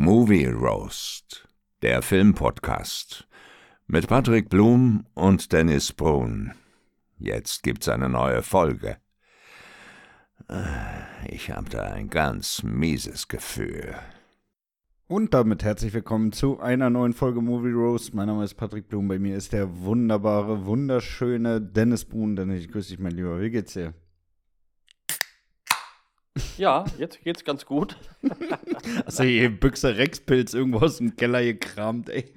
Movie Roast, der Filmpodcast mit Patrick Blum und Dennis Brun. Jetzt gibt's eine neue Folge. Ich habe da ein ganz mieses Gefühl. Und damit herzlich willkommen zu einer neuen Folge Movie Roast. Mein Name ist Patrick Blum. Bei mir ist der wunderbare, wunderschöne Dennis Brun. Dennis, ich grüße dich, mein Lieber. Wie geht's dir? Ja, jetzt geht's ganz gut. Hast du hier Büchse Rexpilz irgendwo aus dem Keller gekramt, ey?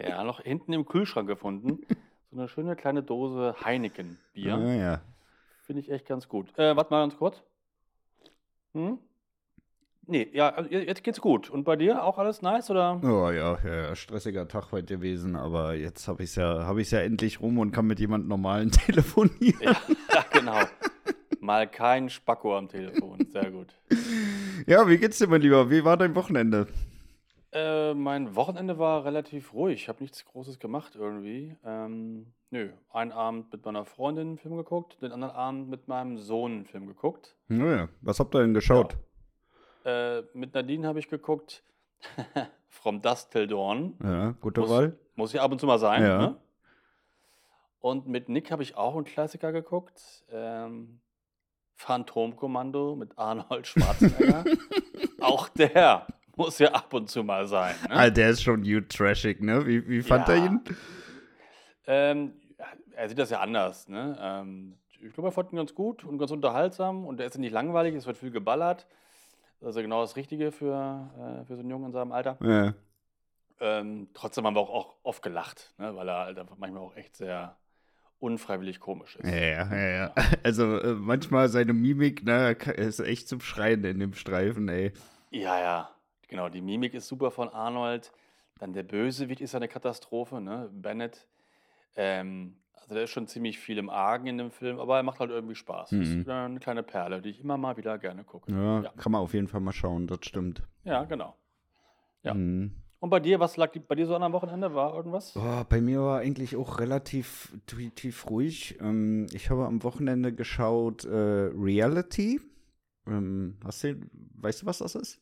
Ja, noch hinten im Kühlschrank gefunden. So eine schöne kleine Dose Heineken-Bier. Ah, ja. Finde ich echt ganz gut. Äh, warte mal ganz kurz. Hm? Nee, ja, also jetzt geht's gut. Und bei dir auch alles nice, oder? Oh ja, ja, stressiger Tag heute gewesen, aber jetzt habe ich es ja, hab ich's ja endlich rum und kann mit jemand Normalen telefonieren. Ja, ja, genau. Mal kein Spacko am Telefon. Sehr gut. Ja, wie geht's dir, mein Lieber? Wie war dein Wochenende? Äh, mein Wochenende war relativ ruhig. Ich habe nichts Großes gemacht irgendwie. Ähm, nö, einen Abend mit meiner Freundin einen Film geguckt, den anderen Abend mit meinem Sohn einen Film geguckt. Naja, was habt ihr denn geschaut? Äh, mit Nadine habe ich geguckt From Dust Till Dawn. Ja, gute Muss, Wahl. muss ja ab und zu mal sein. Ja. Ne? Und mit Nick habe ich auch einen Klassiker geguckt. Ähm, Phantomkommando mit Arnold Schwarzenegger. auch der muss ja ab und zu mal sein. Ne? Ah, der ist schon new trashig, ne? Wie, wie fand Ja. er ihn? Ähm, er sieht das ja anders. Ne? Ähm, ich glaube, er fand ihn ganz gut und ganz unterhaltsam und er ist nicht langweilig, es wird viel geballert. Also genau das Richtige für, äh, für so einen Jungen in seinem Alter. Ja. Ähm, trotzdem haben wir auch, auch oft gelacht, ne? weil er halt einfach manchmal auch echt sehr unfreiwillig komisch ist. Ja, ja, ja, ja. Also äh, manchmal seine Mimik, ne, ka- ist echt zum Schreien in dem Streifen, ey. Ja, ja, genau. Die Mimik ist super von Arnold. Dann der Bösewicht ist eine Katastrophe, ne? Bennett. Ähm, also da ist schon ziemlich viel im Argen in dem Film, aber er macht halt irgendwie Spaß. Mhm. Ist eine kleine Perle, die ich immer mal wieder gerne gucke. Ja, Ja, kann man auf jeden Fall mal schauen, das stimmt. ja genau. Ja. Mhm. Und bei dir, was lag die- bei dir so an am Wochenende? War irgendwas? Boah, bei mir war eigentlich auch relativ tief, ruhig. Ähm, ich habe am Wochenende geschaut äh, Reality. Ähm, hast du, weißt du, was das ist?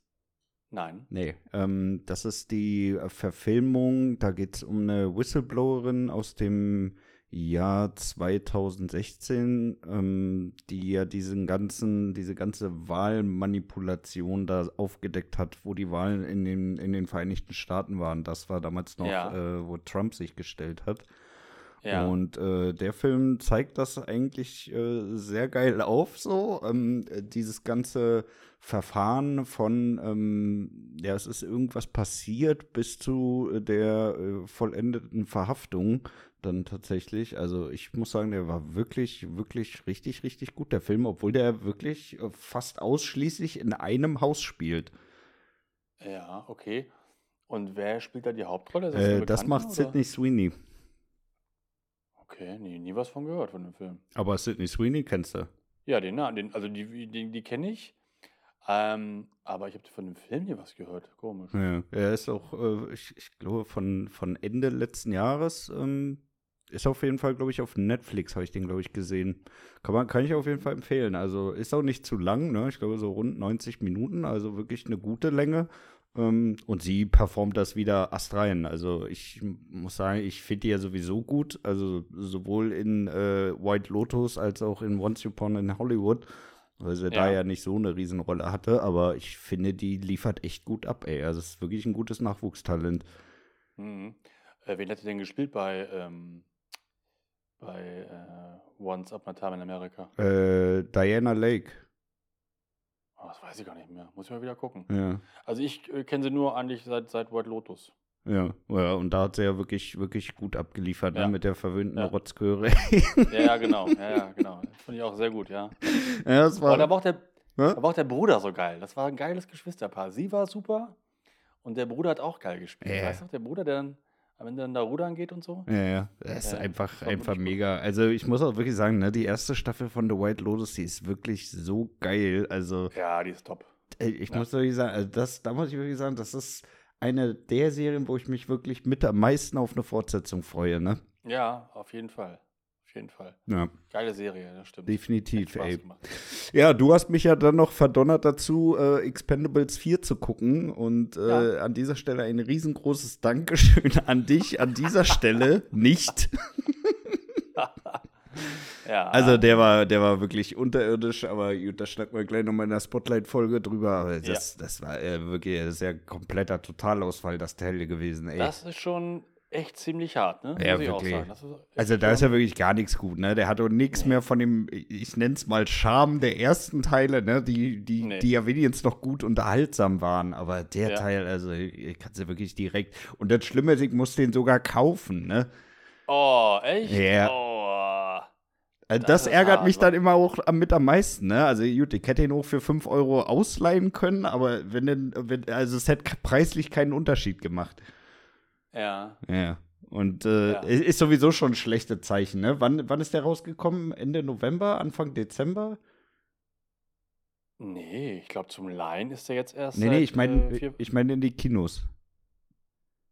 Nein. Nee, ähm, das ist die Verfilmung, da geht es um eine Whistleblowerin aus dem Jahr 2016, ähm, die ja diesen ganzen, diese ganze Wahlmanipulation da aufgedeckt hat, wo die Wahlen in den, in den Vereinigten Staaten waren. Das war damals noch, Ja. äh, wo Trump sich gestellt hat. Ja. Und äh, der Film zeigt das eigentlich äh, sehr geil auf, so. Ähm, äh, dieses ganze Verfahren von, ähm, ja, es ist irgendwas passiert bis zu äh, der äh, vollendeten Verhaftung dann tatsächlich. Also ich muss sagen, der war wirklich, wirklich richtig, richtig gut, der Film, obwohl der wirklich äh, fast ausschließlich in einem Haus spielt. ja, okay. Und wer spielt da die Hauptrolle? Ist Äh, das macht oder? Sydney Sweeney. Okay, nie, nie was von gehört von dem Film. Aber Sydney Sweeney kennst du. Ja, den, den also die, die, die kenne ich. Ähm, aber ich habe von dem Film nie was gehört. Komisch. Ja, er ist auch, äh, ich, ich glaube, von, von Ende letzten Jahres. Ähm, ist auf jeden Fall, glaube ich, auf Netflix habe ich den, glaube ich, gesehen. Kann, man, kann ich auf jeden Fall empfehlen. Also ist auch nicht zu lang, ne? Ich glaube, so rund 90 Minuten, also wirklich eine gute Länge. Ähm, und sie performt das wieder astrein. Also ich muss sagen, ich finde die ja sowieso gut. Also sowohl in äh, White Lotus als auch in Once Upon in Hollywood. Weil sie da Ja. ja nicht so eine Riesenrolle hatte, aber ich finde, die liefert echt gut ab, ey. Also es ist wirklich ein gutes Nachwuchstalent. Mhm. Äh, wen hat er denn gespielt bei, ähm, bei äh, Once Upon a Time in America? Äh, Diana Lake. Oh, das weiß ich gar nicht mehr. Muss ich mal wieder gucken. Ja. Also ich äh, kenne sie nur eigentlich seit, seit White Lotus. Ja, ja, und da hat sie ja wirklich, wirklich gut abgeliefert, Ja. ne, mit der verwöhnten Ja. Rotzköre. Ja, ja, genau. Ja, ja, genau. Das fand ich auch sehr gut, ja. ja, das Aber war. da war, auch der, da war auch der Bruder so geil. Das war ein geiles Geschwisterpaar. Sie war super und der Bruder hat auch geil gespielt. Ja. Weißt du, der Bruder, der dann am Ende dann da rudern geht und so? Ja, ja, das ist Ja, einfach, einfach mega. Also ich muss auch wirklich sagen, ne, die erste Staffel von The White Lotus, die ist wirklich so geil. Also Ja, die ist top. Ey, Ich Ja. muss wirklich sagen, also das, da muss ich wirklich sagen, das ist eine der Serien, wo ich mich wirklich mit am meisten auf eine Fortsetzung freue, ne? Ja, auf jeden Fall. Auf jeden Fall. Ja, Geile Serie, das stimmt. definitiv, ey. gemacht. Ja, du hast mich ja dann noch verdonnert dazu, äh, Expendables 4 zu gucken. Und äh, an dieser Stelle ein riesengroßes Dankeschön an dich. An dieser Stelle nicht. Ja, Also der war, der war wirklich unterirdisch, aber gut, da schnacken wir gleich nochmal in der Spotlight-Folge drüber. Das, das war äh, wirklich ein sehr kompletter Totalausfall, das Teil gewesen, ey. das ist schon echt ziemlich hart, ne? Ja, Muss ich auch wirklich. Also da ist ja wirklich gar nichts gut, ne? Der hat auch nichts mehr von dem, ich nenne es mal Charme der ersten Teile, ne? Die, die, Nee. die ja wenigstens noch gut unterhaltsam waren. Aber der Ja. Teil, also ich kannst du wirklich direkt. Und das Schlimme ist, ich muss den sogar kaufen, ne? Oh, echt? Ja. Oh. Also Das das, ärgert hart, mich dann immer auch mit am meisten, ne? Also gut, ich hätte ihn auch für 5 Euro ausleihen können, aber wenn denn, wenn, also es hätte preislich keinen Unterschied gemacht. Ja. Ja. Und äh, Ja. es ist sowieso schon ein schlechtes Zeichen, ne? Wann, wann ist der rausgekommen? Ende November, Anfang Dezember? Nee, ich glaube, zum Laien ist der jetzt erst. Nee, nee, seit, ich meine äh, ich mein in die Kinos.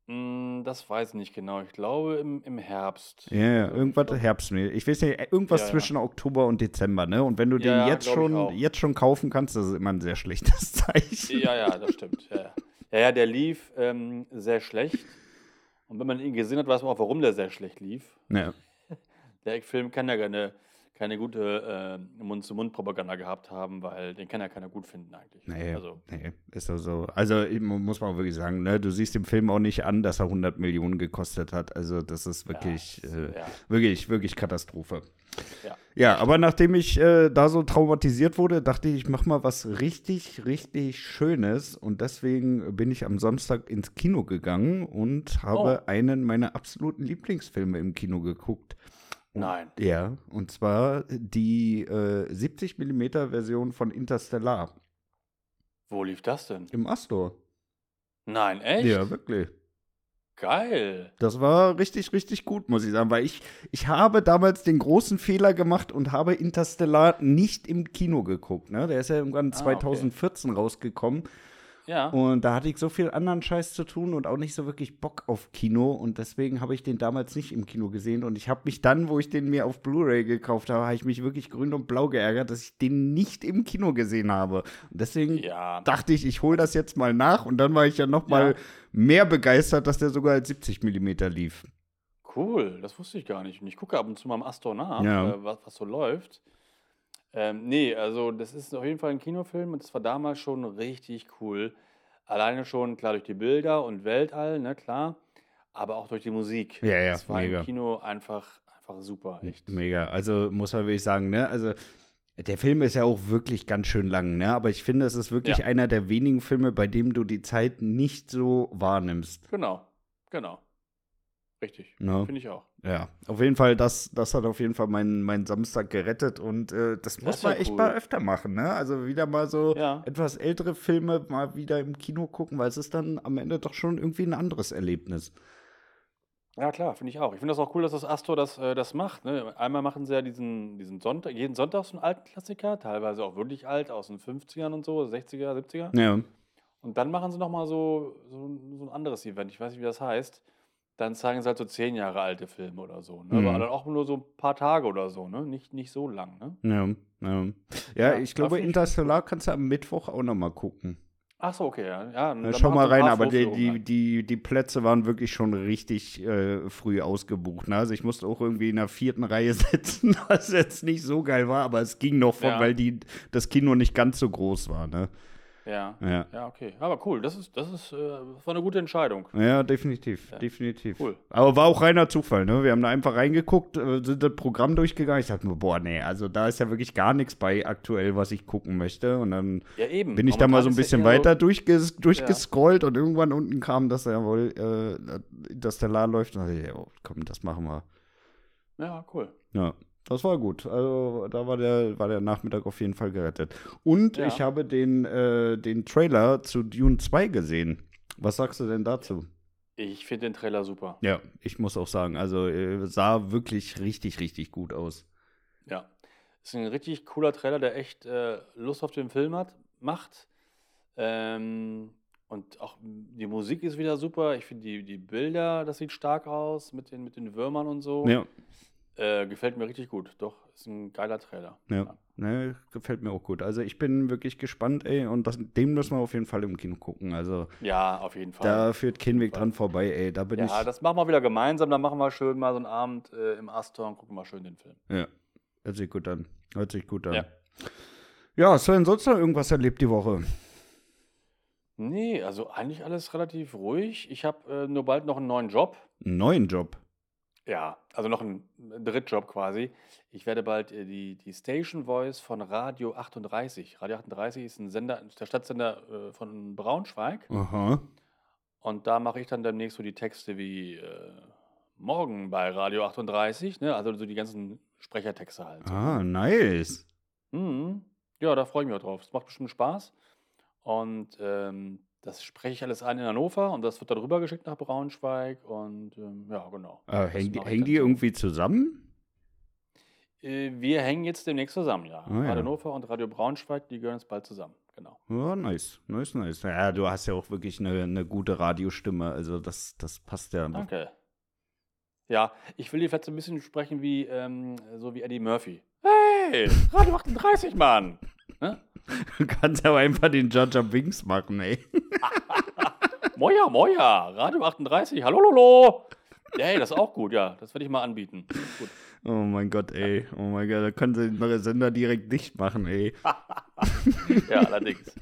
Mm, das weiß ich nicht genau. Ich glaube im, im Herbst. Ja, ja, Also, irgendwas glaub- Herbst. Ich weiß nicht, irgendwas Ja, ja. zwischen Oktober und Dezember, ne? Und wenn du den Ja, jetzt schon, jetzt schon kaufen kannst, das ist immer ein sehr schlechtes Zeichen. Ja, ja, das stimmt. Ja, ja. ja, ja der lief ähm, sehr schlecht. Und wenn man ihn gesehen hat, weiß man auch, warum der sehr schlecht lief. Ja. Der Film kann ja keine, keine gute äh, Mund-zu-Mund-Propaganda gehabt haben, weil den kann ja keiner gut finden eigentlich. Nee, Also, nee, ist doch so. Also muss man auch wirklich sagen, ne, du siehst dem Film auch nicht an, dass er 100 Millionen gekostet hat. Also das ist wirklich, äh, ja. wirklich, wirklich Katastrophe. Ja. Ja, aber nachdem ich äh, da so traumatisiert wurde, dachte ich, ich mach mal was richtig, richtig Schönes. Und deswegen bin ich am Samstag ins Kino gegangen und habe Oh. einen meiner absoluten Lieblingsfilme im Kino geguckt. Nein. Ja, und zwar die äh, 70 mm Version von Interstellar Wo lief das denn? im Astor. Nein, echt? Ja, wirklich. Geil. Das war richtig, richtig gut, muss ich sagen, weil ich, ich habe damals den großen Fehler gemacht und habe Interstellar nicht im Kino geguckt. Ne? Der ist ja irgendwann Ah, okay. 2014 rausgekommen Ja. und da hatte ich so viel anderen Scheiß zu tun und auch nicht so wirklich Bock auf Kino und deswegen habe ich den damals nicht im Kino gesehen und ich habe mich dann, wo ich den mir auf Blu-ray gekauft habe, habe ich mich wirklich grün und blau geärgert, dass ich den nicht im Kino gesehen habe. Und deswegen Ja. dachte ich, ich hole das jetzt mal nach und dann war ich ja noch mal Ja. mehr begeistert, dass der sogar als 70 mm lief. Cool, das wusste ich gar nicht. Und ich gucke ab und zu mal am Astor nach, Ja. äh, was, was so läuft. Ähm, nee, also das ist auf jeden Fall ein Kinofilm und das war damals schon richtig cool. Alleine schon, klar, durch die Bilder und Weltall, ne, klar. Aber auch durch die Musik. Ja, ja, Das war mega. im Kino einfach, einfach super, echt. Mega. Also muss man wirklich sagen, ne? Also der Film ist ja auch wirklich ganz schön lang, ne? Aber ich finde, es ist wirklich Ja. einer der wenigen Filme, bei dem du die Zeit nicht so wahrnimmst. Genau, genau. Richtig, Ne? finde ich auch. Ja, auf jeden Fall, das, das hat auf jeden Fall meinen, meinen Samstag gerettet und äh, das muss ist ja man echt cool. mal öfter machen, ne? Also wieder mal so Ja. etwas ältere Filme mal wieder im Kino gucken, weil es ist dann am Ende doch schon irgendwie ein anderes Erlebnis. Ja, klar, finde ich auch. Ich finde das auch cool, dass das Astor das, äh, das macht. Ne? Einmal machen sie ja diesen, diesen Sonntag, jeden Sonntag so einen alten Klassiker, teilweise auch wirklich alt, aus den 50ern und so, 60er, 70er. Ja. Und dann machen sie nochmal so, so, so ein anderes Event, ich weiß nicht, wie das heißt. Dann zeigen sie halt so zehn Jahre alte Filme oder so. Ne? Mhm. Aber dann auch nur so ein paar Tage oder so, ne? Nicht, nicht so lang, ne? Ja, ja. ja, Ja, ich glaube, Interstellar kannst du am Mittwoch auch noch mal gucken. Ach so, okay, ja. ja dann schau mal rein, aber die, die, die, die Plätze waren wirklich schon richtig äh, früh ausgebucht. Ne? Also ich musste auch irgendwie in der vierten Reihe sitzen, was jetzt nicht so geil war, aber es ging noch von, Ja. weil die, das Kino nicht ganz so groß war. Ne? Ja. Ja. ja, okay. Aber cool, das ist, das ist, äh, war eine gute Entscheidung. Ja, definitiv, Ja. definitiv. Cool. Aber war auch reiner Zufall, ne? Wir haben da einfach reingeguckt, äh, sind das Programm durchgegangen. Ich dachte mir, boah, nee, also da ist ja wirklich gar nichts bei aktuell, was ich gucken möchte. Und dann Ja, eben. bin ich da mal so ein bisschen weiter durchges durchgescrollt und irgendwann unten kam, dass er wohl, äh, dass der Laden läuft. Und dachte ich, oh, komm, das machen wir. So, ja, cool. Ja, das war gut. Also da war der, war der Nachmittag auf jeden Fall gerettet. Und Ja. ich habe den, äh, den Trailer zu Dune 2 gesehen. Was sagst du denn dazu? Ich finde den Trailer super. Ja, ich muss auch sagen, also äh, sah wirklich richtig, richtig gut aus. Ja. Ist ein richtig cooler Trailer, der echt äh, Lust auf den Film hat, macht. Ähm, und auch die Musik ist wieder super. Ich finde die, die Bilder, das sieht stark aus mit den, mit den Würmern und so. Ja, Äh, gefällt mir richtig gut. Doch, ist ein geiler Trailer. Ja, ne, gefällt mir auch gut. Also ich bin wirklich gespannt, ey, und das, den müssen wir auf jeden Fall im Kino gucken. Also Ja, auf jeden Fall. da führt kein Weg dran vorbei, ey. Da bin ja, ich. das machen wir wieder gemeinsam. Dann machen wir schön mal so einen Abend äh, im Astor und gucken mal schön den Film. Ja, hört sich gut an. Hört sich gut an. Ja. Ja, Sven, sonst noch irgendwas erlebt die Woche? Nee, also eigentlich alles relativ ruhig. Ich habe äh, nur bald noch einen neuen Job. Einen neuen Job. Ja, also noch einen Drittjob quasi. Ich werde bald äh, die, die Station Voice von Radio 38. Radio 38 ist ein Sender, der Stadtsender äh, von Braunschweig. Aha. Und da mache ich dann demnächst so die Texte wie äh, morgen bei Radio 38, ne? Also so die ganzen Sprechertexte halt. So. Ah, nice. Mhm. Ja, da freue ich mich auch drauf. Es macht bestimmt Spaß. Und ähm, das spreche ich alles ein in Hannover und das wird dann rübergeschickt nach Braunschweig. Und ähm, ja, genau. Äh, hängen dann die irgendwie zusammen? Äh, wir hängen jetzt demnächst zusammen, ja. Ah, ja. Radio Hannover und Radio Braunschweig, die gehören jetzt bald zusammen. Genau. Ja, nice. Nice, nice. Ja, du hast ja auch wirklich eine, eine gute Radiostimme. Also das, das passt ja. Danke. Ja, ich will hier vielleicht so ein bisschen sprechen wie, ähm, so wie Eddie Murphy. Hey, Radio 38, Mann! Ne? Du kannst aber einfach den Judge of Wings machen, ey. Moja, moja, Radio 38, hallo, lolo! Hey, das ist auch gut, ja. Das werde ich mal anbieten. Gut. Oh mein Gott, ey. Oh mein Gott, da können sie den Sender direkt dicht machen, ey. Ja, allerdings.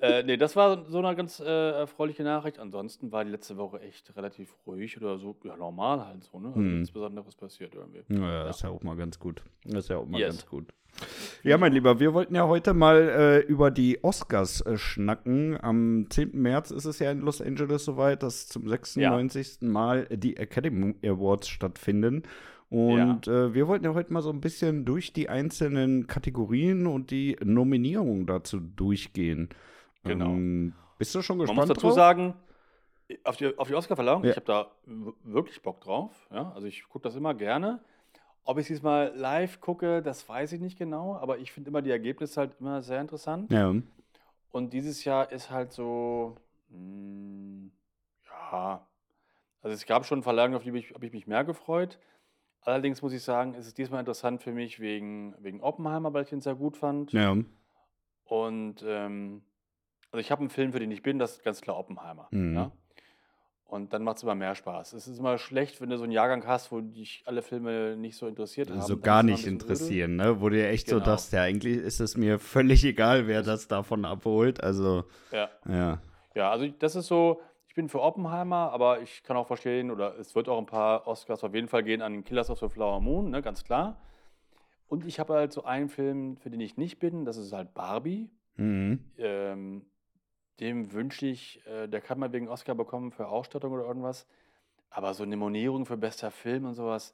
Äh, nee, das war so eine ganz äh, erfreuliche Nachricht. Ansonsten war die letzte Woche echt relativ ruhig oder so, ja, normal halt so, ne? Also Hm. nichts Besonderes passiert irgendwie. Ja, das ist ja auch mal ganz gut. Das ist ja auch mal Yes. ganz gut. Ja, mein Lieber, wir wollten ja heute mal äh, über die Oscars äh, schnacken. Am 10. März ist es ja in Los Angeles soweit, dass zum 96. Mal die Academy Awards stattfinden. Und äh, wir wollten ja heute mal so ein bisschen durch die einzelnen Kategorien und die Nominierungen dazu durchgehen. Genau. Ähm, bist du schon Man gespannt muss dazu drauf? sagen, auf die, auf die Oscar-Verleihung, Ja. ich habe da wirklich Bock drauf. Ja? Also ich gucke das immer gerne. Ob ich diesmal live gucke, das weiß ich nicht genau, aber ich finde immer die Ergebnisse halt immer sehr interessant. Ja. Und dieses Jahr ist halt so, mh, ja, also es gab schon Verleihungen, auf die ich- habe ich mich mehr gefreut. Allerdings muss ich sagen, ist es diesmal interessant für mich wegen, wegen Oppenheimer, weil ich ihn sehr gut fand. Ja. Und ähm, also ich habe einen Film, für den ich bin, das ist ganz klar Oppenheimer. Mhm. Ja? Und dann macht es immer mehr Spaß. Es ist immer schlecht, wenn du so einen Jahrgang hast, wo dich alle Filme nicht so interessiert haben. So gar nicht bisschen öde. interessieren, ne? Wo du ja echt so Genau. dachtest, ja, eigentlich ist es mir völlig egal, wer das davon abholt. Also, Ja. ja. ja, also das ist so, ich bin für Oppenheimer, aber ich kann auch verstehen, oder es wird auch ein paar Oscars auf jeden Fall gehen an den Killers of the Flower Moon, ne, ganz klar. Und ich habe halt so einen Film, für den ich nicht bin, das ist halt Barbie. Mhm. Ähm, dem wünsche ich, äh, der kann mal wegen Oscar bekommen für Ausstattung oder irgendwas. Aber so eine Nominierung für bester Film und sowas,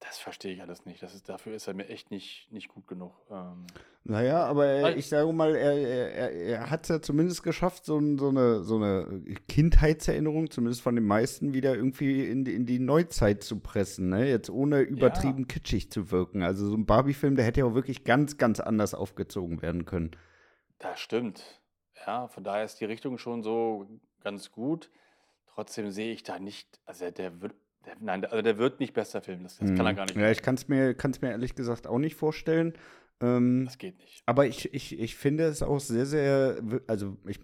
das verstehe ich alles nicht. Das ist, dafür ist er mir echt nicht, nicht gut genug. Ähm, Naja, aber er, ich sage mal, er, er, er, hat es ja zumindest geschafft, so, so, eine, so eine Kindheitserinnerung, zumindest von den meisten, wieder irgendwie in, die- in die Neuzeit zu pressen, ne? Jetzt ohne übertrieben kitschig zu wirken. Also so ein Barbie-Film, der hätte ja auch wirklich ganz, ganz anders aufgezogen werden können. das stimmt. Ja, von daher ist die Richtung schon so ganz gut. Trotzdem sehe ich da nicht, also der wird, der, nein, also der wird nicht bester Film. Das, das kann er Mhm. gar nicht. Ja, ich kann es mir, kann's mir ehrlich gesagt auch nicht vorstellen. Ähm, das geht nicht. Aber ich, ich, ich finde es auch sehr, sehr, also ich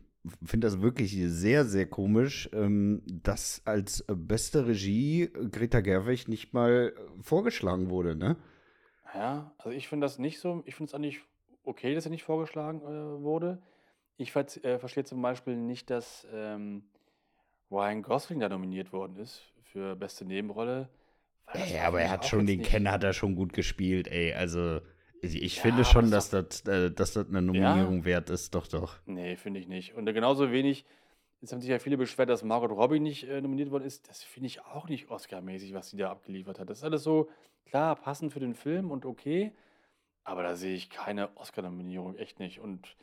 finde das wirklich sehr, sehr komisch, ähm, dass als beste Regie Greta Gerwig nicht mal äh, vorgeschlagen wurde, ne? Ja, also ich finde das nicht so, ich finde es eigentlich okay, dass er nicht vorgeschlagen äh, wurde. Ich ver äh, verstehe zum Beispiel nicht, dass ähm, Ryan Gosling da nominiert worden ist für beste Nebenrolle. Ja, war aber er hat schon den nicht- Ken hat er schon gut gespielt, ey. Also ich, ich Ja, finde schon, das dass das, äh, dass das eine Nominierung wert ist, doch, doch. Nee, finde ich nicht. Und genauso wenig, jetzt haben sich ja viele beschwert, dass Margot Robbie nicht äh, nominiert worden ist. Das finde ich auch nicht Oscar-mäßig, was sie da abgeliefert hat. Das ist alles so, klar, passend für den Film und okay, aber da sehe ich keine Oscar-Nominierung, echt nicht. Und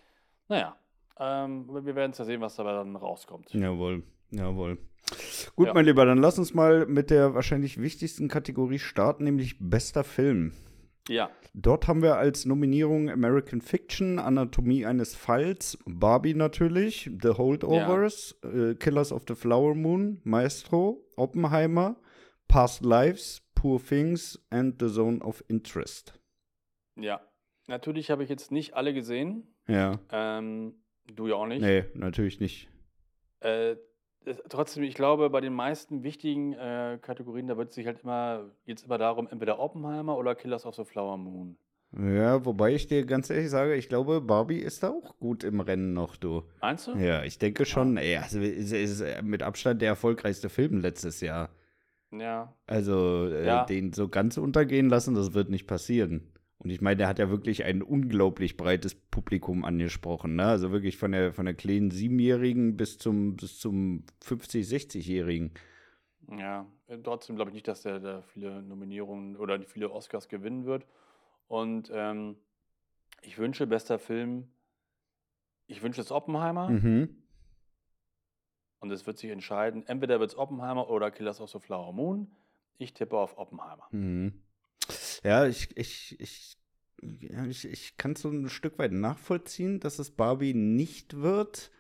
naja, ähm, wir werden es ja sehen, was dabei dann rauskommt. Jawohl, jawohl. Gut, Ja. mein Lieber, dann lass uns mal mit der wahrscheinlich wichtigsten Kategorie starten, nämlich bester Film. Ja, Dort haben wir als Nominierung American Fiction, Anatomie eines Falls, Barbie natürlich, The Holdovers, äh, Killers of the Flower Moon, Maestro, Oppenheimer, Past Lives, Poor Things and The Zone of Interest. Ja. Natürlich habe ich jetzt nicht alle gesehen. Ja. Ähm, du ja auch nicht. Nee, natürlich nicht. Äh, trotzdem, ich glaube, bei den meisten wichtigen äh, Kategorien, da wird es sich halt immer, geht es immer darum, entweder Oppenheimer oder Killers of the Flower Moon. Ja, wobei ich dir ganz ehrlich sage, ich glaube, Barbie ist da auch gut im Rennen noch, du. Meinst du? Ja, ich denke schon. Ey, also es ist äh, mit Abstand der erfolgreichste Film letztes Jahr. Ja. Also äh, Ja. den so ganz untergehen lassen, das wird nicht passieren. Und ich meine, der hat ja wirklich ein unglaublich breites Publikum angesprochen, ne? Also wirklich von der von der kleinen Siebenjährigen bis zum bis zum 50, 60-Jährigen. Ja, äh, trotzdem glaube ich nicht, dass der da viele Nominierungen oder viele Oscars gewinnen wird. Und ähm, ich wünsche, bester Film, ich wünsche es Oppenheimer Mhm. und es wird sich entscheiden, entweder wird es Oppenheimer oder Killers of the Flower Moon. Ich tippe auf Oppenheimer. Mhm. Ja, ich, ich, ich, ja, ich, ich kann es so ein Stück weit nachvollziehen, dass es Barbie nicht wird.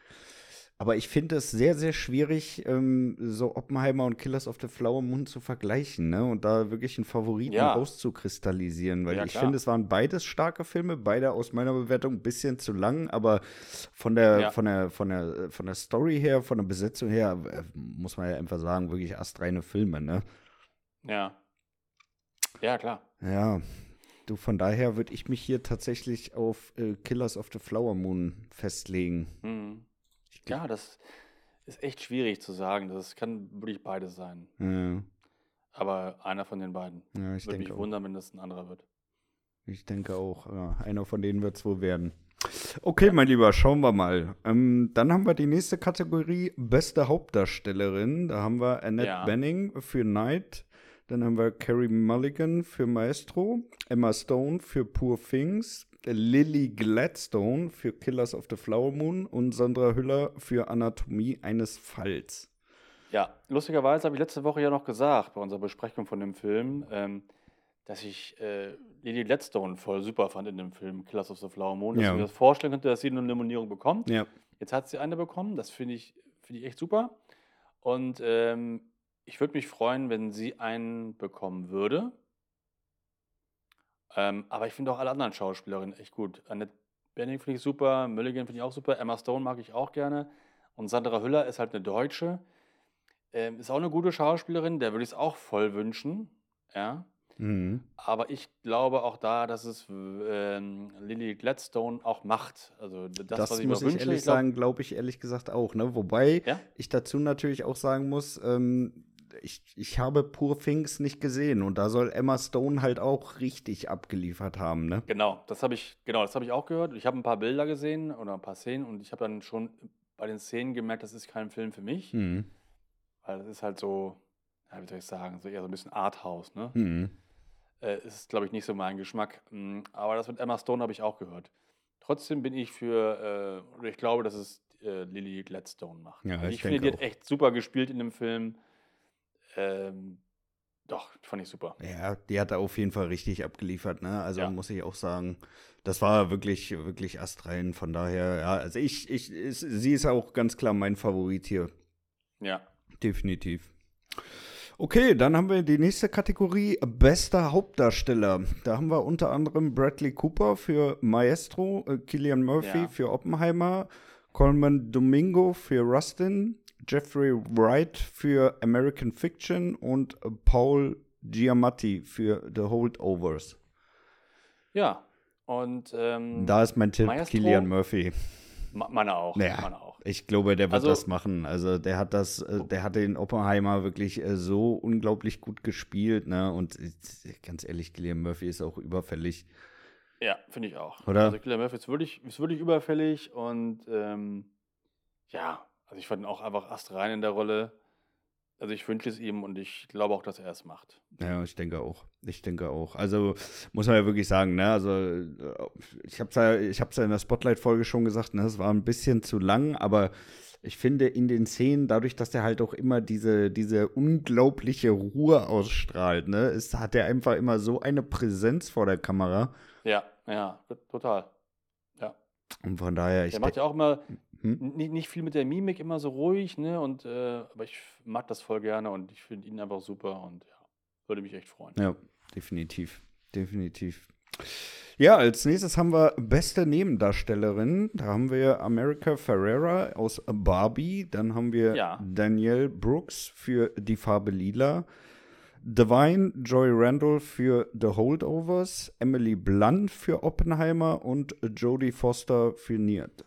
Aber ich finde es sehr, sehr schwierig, ähm, so Oppenheimer und Killers of the Flower Moon zu vergleichen, ne? Und da wirklich einen Favoriten Ja. rauszukristallisieren. Weil Ja, ich finde, es waren beides starke Filme, beide aus meiner Bewertung ein bisschen zu lang, aber von der, Ja. von der, von der, von der Story her, von der Besetzung her, äh, muss man ja einfach sagen, wirklich astreine Filme, ne? Ja. Ja, klar. Ja, du, von daher würde ich mich hier tatsächlich auf äh, Killers of the Flower Moon festlegen. Mhm. Ja, das ist echt schwierig zu sagen. Das kann wirklich beides sein. Ja, Aber einer von den beiden. ja ich Würde mich auch. wundern, wenn das ein anderer wird. Ich denke auch. Ja, einer von denen wird es wohl werden. Okay, mein Lieber, schauen wir mal. Ähm, dann haben wir die nächste Kategorie, beste Hauptdarstellerin. Da haben wir Annette Ja. Bening für Night. Dann haben wir Carrie Mulligan für Maestro, Emma Stone für Poor Things, Lily Gladstone für Killers of the Flower Moon und Sandra Hüller für Anatomie eines Falls. Ja, lustigerweise habe ich letzte Woche ja noch gesagt, bei unserer Besprechung von dem Film, ähm, dass ich äh, Lily Gladstone voll super fand in dem Film Killers of the Flower Moon. Dass Ja. ich mir das vorstellen könnte, dass sie eine Nominierung bekommt. Ja. Jetzt hat sie eine bekommen, das finde ich, finde ich echt super. Und ähm, ich würde mich freuen, wenn sie einen bekommen würde. Ähm, aber ich finde auch alle anderen Schauspielerinnen echt gut. Annette Bening finde ich super, Mulligan finde ich auch super, Emma Stone mag ich auch gerne. Und Sandra Hüller ist halt eine Deutsche. Ähm, ist auch eine gute Schauspielerin, der würde ich es auch voll wünschen. Ja. Mhm. Aber ich glaube auch da, dass es ähm, Lily Gladstone auch macht. Also das, Das, was ich muss mir ich wünsche. ehrlich ich glaub- sagen, glaube ich ehrlich gesagt auch. Ne? Wobei Ja? ich dazu natürlich auch sagen muss, ähm, ich, ich habe Poor Things nicht gesehen und da soll Emma Stone halt auch richtig abgeliefert haben. Ne? Genau, das habe ich, genau, das habe ich auch gehört. Ich habe ein paar Bilder gesehen oder ein paar Szenen und ich habe dann schon bei den Szenen gemerkt, das ist kein Film für mich, Mhm. weil das ist halt so, ja, wie soll ich sagen, so eher so ein bisschen Arthouse, ne? Mhm. Äh, ist, glaube ich, nicht so mein Geschmack. Mm, Aber das mit Emma Stone habe ich auch gehört. Trotzdem bin ich für, äh, oder ich glaube, dass es äh, Lily Gladstone macht. Ja, Also ich ich finde, die hat echt super gespielt in dem Film. Ähm, doch, fand ich super. Ja, die hat da auf jeden Fall richtig abgeliefert. Ne? Also Ja. muss ich auch sagen, das war wirklich, wirklich astrein. Von daher, ja, also ich, ich, ist, sie ist auch ganz klar mein Favorit hier. Ja. Definitiv. Okay, dann haben wir die nächste Kategorie, bester Hauptdarsteller. Da haben wir unter anderem Bradley Cooper für Maestro, äh, Killian Murphy Ja. für Oppenheimer, Coleman Domingo für Rustin, Jeffrey Wright für American Fiction und Paul Giamatti für The Holdovers. Ja. Und ähm, Da ist mein Tipp Maestro? Killian Murphy. ma- meine auch. Ja. Meine auch. Ich glaube, der wird Also- das machen. Also der hat das, äh, der hat den Oppenheimer wirklich äh, so unglaublich gut gespielt, ne? Und äh, ganz ehrlich, Gillian Murphy ist auch überfällig. Ja, finde ich auch. Oder? Also Killian Murphy ist wirklich, ist wirklich überfällig und ähm, ja, also ich fand ihn auch einfach astrein in der Rolle. Also ich wünsche es ihm und ich glaube auch, dass er es macht. Ja, ich denke auch. Ich denke auch. Also muss man ja wirklich sagen, ne? Also äh, ich habe es ja, ich hab's ja in der Spotlight-Folge schon gesagt, ne? Es war ein bisschen zu lang, aber ich finde in den Szenen, dadurch, dass der halt auch immer diese, diese unglaubliche Ruhe ausstrahlt, ne, ist, hat er einfach immer so eine Präsenz vor der Kamera. Ja, ja, total. Ja. Und von daher, ich Der macht ja auch immer Hm? nicht, nicht viel mit der Mimik, immer so ruhig, ne? Und äh, aber ich mag das voll gerne und ich finde ihn einfach super und ja. Würde mich echt freuen. Ja, definitiv. Definitiv. Ja, als nächstes haben wir beste Nebendarstellerin. Da haben wir America Ferrera aus Barbie. Dann haben wir Ja. Danielle Brooks für Die Farbe Lila. Divine Joy Randall für The Holdovers. Emily Blunt für Oppenheimer und Jodie Foster für Niert.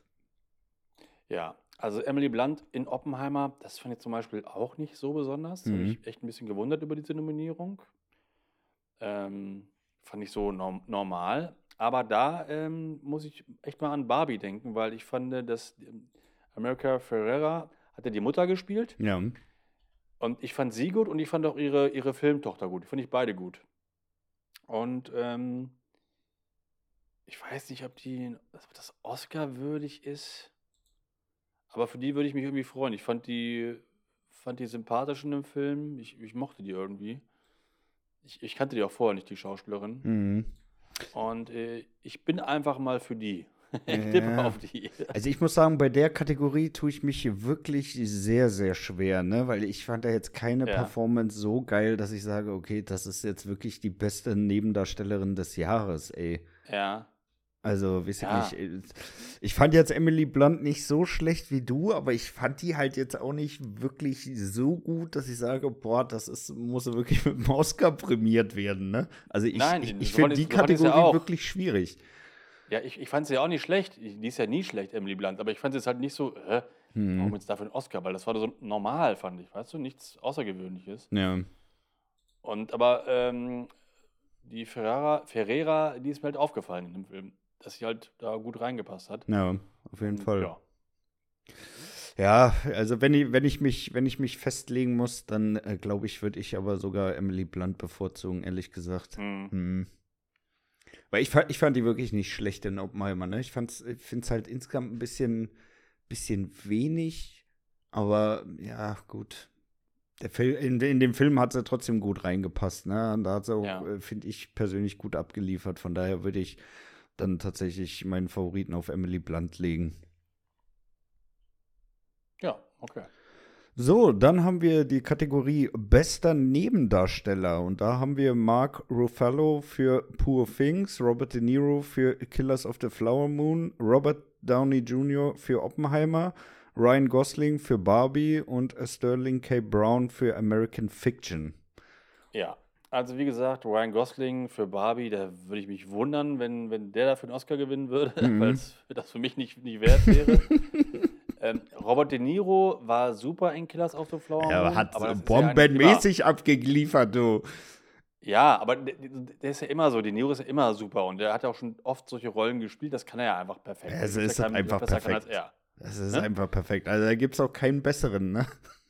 Ja, also Emily Blunt in Oppenheimer, das fand ich zum Beispiel auch nicht so besonders. Da habe Mhm. ich echt ein bisschen gewundert über diese Nominierung. Ähm, fand ich so norm normal. Aber da ähm, muss ich echt mal an Barbie denken, weil ich fand, dass ähm, America Ferrera hat ja die Mutter gespielt Ja. und ich fand sie gut und ich fand auch ihre, ihre Filmtochter gut. Die fand ich beide gut. Und ähm, ich weiß nicht, ob die ob das Oscar würdig ist. Aber für die würde ich mich irgendwie freuen. Ich fand die, fand die sympathisch in dem Film. Ich, ich mochte die irgendwie. Ich, ich kannte die auch vorher nicht, die Schauspielerin. Mhm. Und äh, ich bin einfach mal für die. ich Ja. tippe auf die. Also ich muss sagen, bei der Kategorie tue ich mich wirklich sehr, sehr schwer, ne? Weil ich fand da jetzt keine Ja. Performance so geil, dass ich sage, okay, das ist jetzt wirklich die beste Nebendarstellerin des Jahres, ey. Ja. Also, weiß ich Ja. nicht. äh, Ich fand jetzt Emily Blunt nicht so schlecht wie du, aber ich fand die halt jetzt auch nicht wirklich so gut, dass ich sage, boah, das ist, muss wirklich mit dem Oscar prämiert werden, ne? Also ich, Nein, ich, ich fand finde ich- die so ja Kategorie auch. wirklich schwierig. Ja, ich, ich fand sie ja auch nicht schlecht. Ich, die ist ja nie schlecht, Emily Blunt. Aber ich fand sie jetzt halt nicht so, äh, Mhm. warum jetzt dafür ein Oscar? Weil das war so normal, fand ich. Weißt du, nichts Außergewöhnliches. Ja. Und aber ähm, die Ferrara, Ferreira, die ist mir halt aufgefallen in dem Film, dass sie halt da gut reingepasst hat. Ja, auf jeden Und, Fall. Ja. Ja, also wenn ich, wenn ich mich, wenn ich mich festlegen muss, dann äh, glaube ich, würde ich aber sogar Emily Blunt bevorzugen, ehrlich gesagt. Hm. Hm. Weil ich fand, ich fand die wirklich nicht schlecht in Oppenheimer, ne? Ich fand's, ich finde es halt insgesamt ein bisschen, bisschen wenig, aber ja, gut. Der Fil in, in dem Film hat sie trotzdem gut reingepasst, ne? Und da hat sie auch, Ja. äh, finde ich, persönlich gut abgeliefert. Von daher würde ich dann tatsächlich meinen Favoriten auf Emily Blunt legen. Ja, okay. So, dann haben wir die Kategorie bester Nebendarsteller und da haben wir Mark Ruffalo für Poor Things, Robert De Niro für Killers of the Flower Moon, Robert Downey Jr. für Oppenheimer, Ryan Gosling für Barbie und Sterling K. Brown für American Fiction. Ja. Also wie gesagt, Ryan Gosling für Barbie, da würde ich mich wundern, wenn, wenn der dafür einen Oscar gewinnen würde, Mhm. weil das für mich nicht, nicht wert wäre. ähm, Robert De Niro war super in Killers of the Flower. Er hat aber ist ja bombenmäßig abgeliefert, du. Ja, aber der, der ist ja immer so, De Niro ist ja immer super und der hat ja auch schon oft solche Rollen gespielt, das kann er ja einfach perfekt. Es ist kein- einfach besser kann als perfekt. er. Das ist Ne? einfach perfekt. Also da gibt es auch keinen besseren, ne?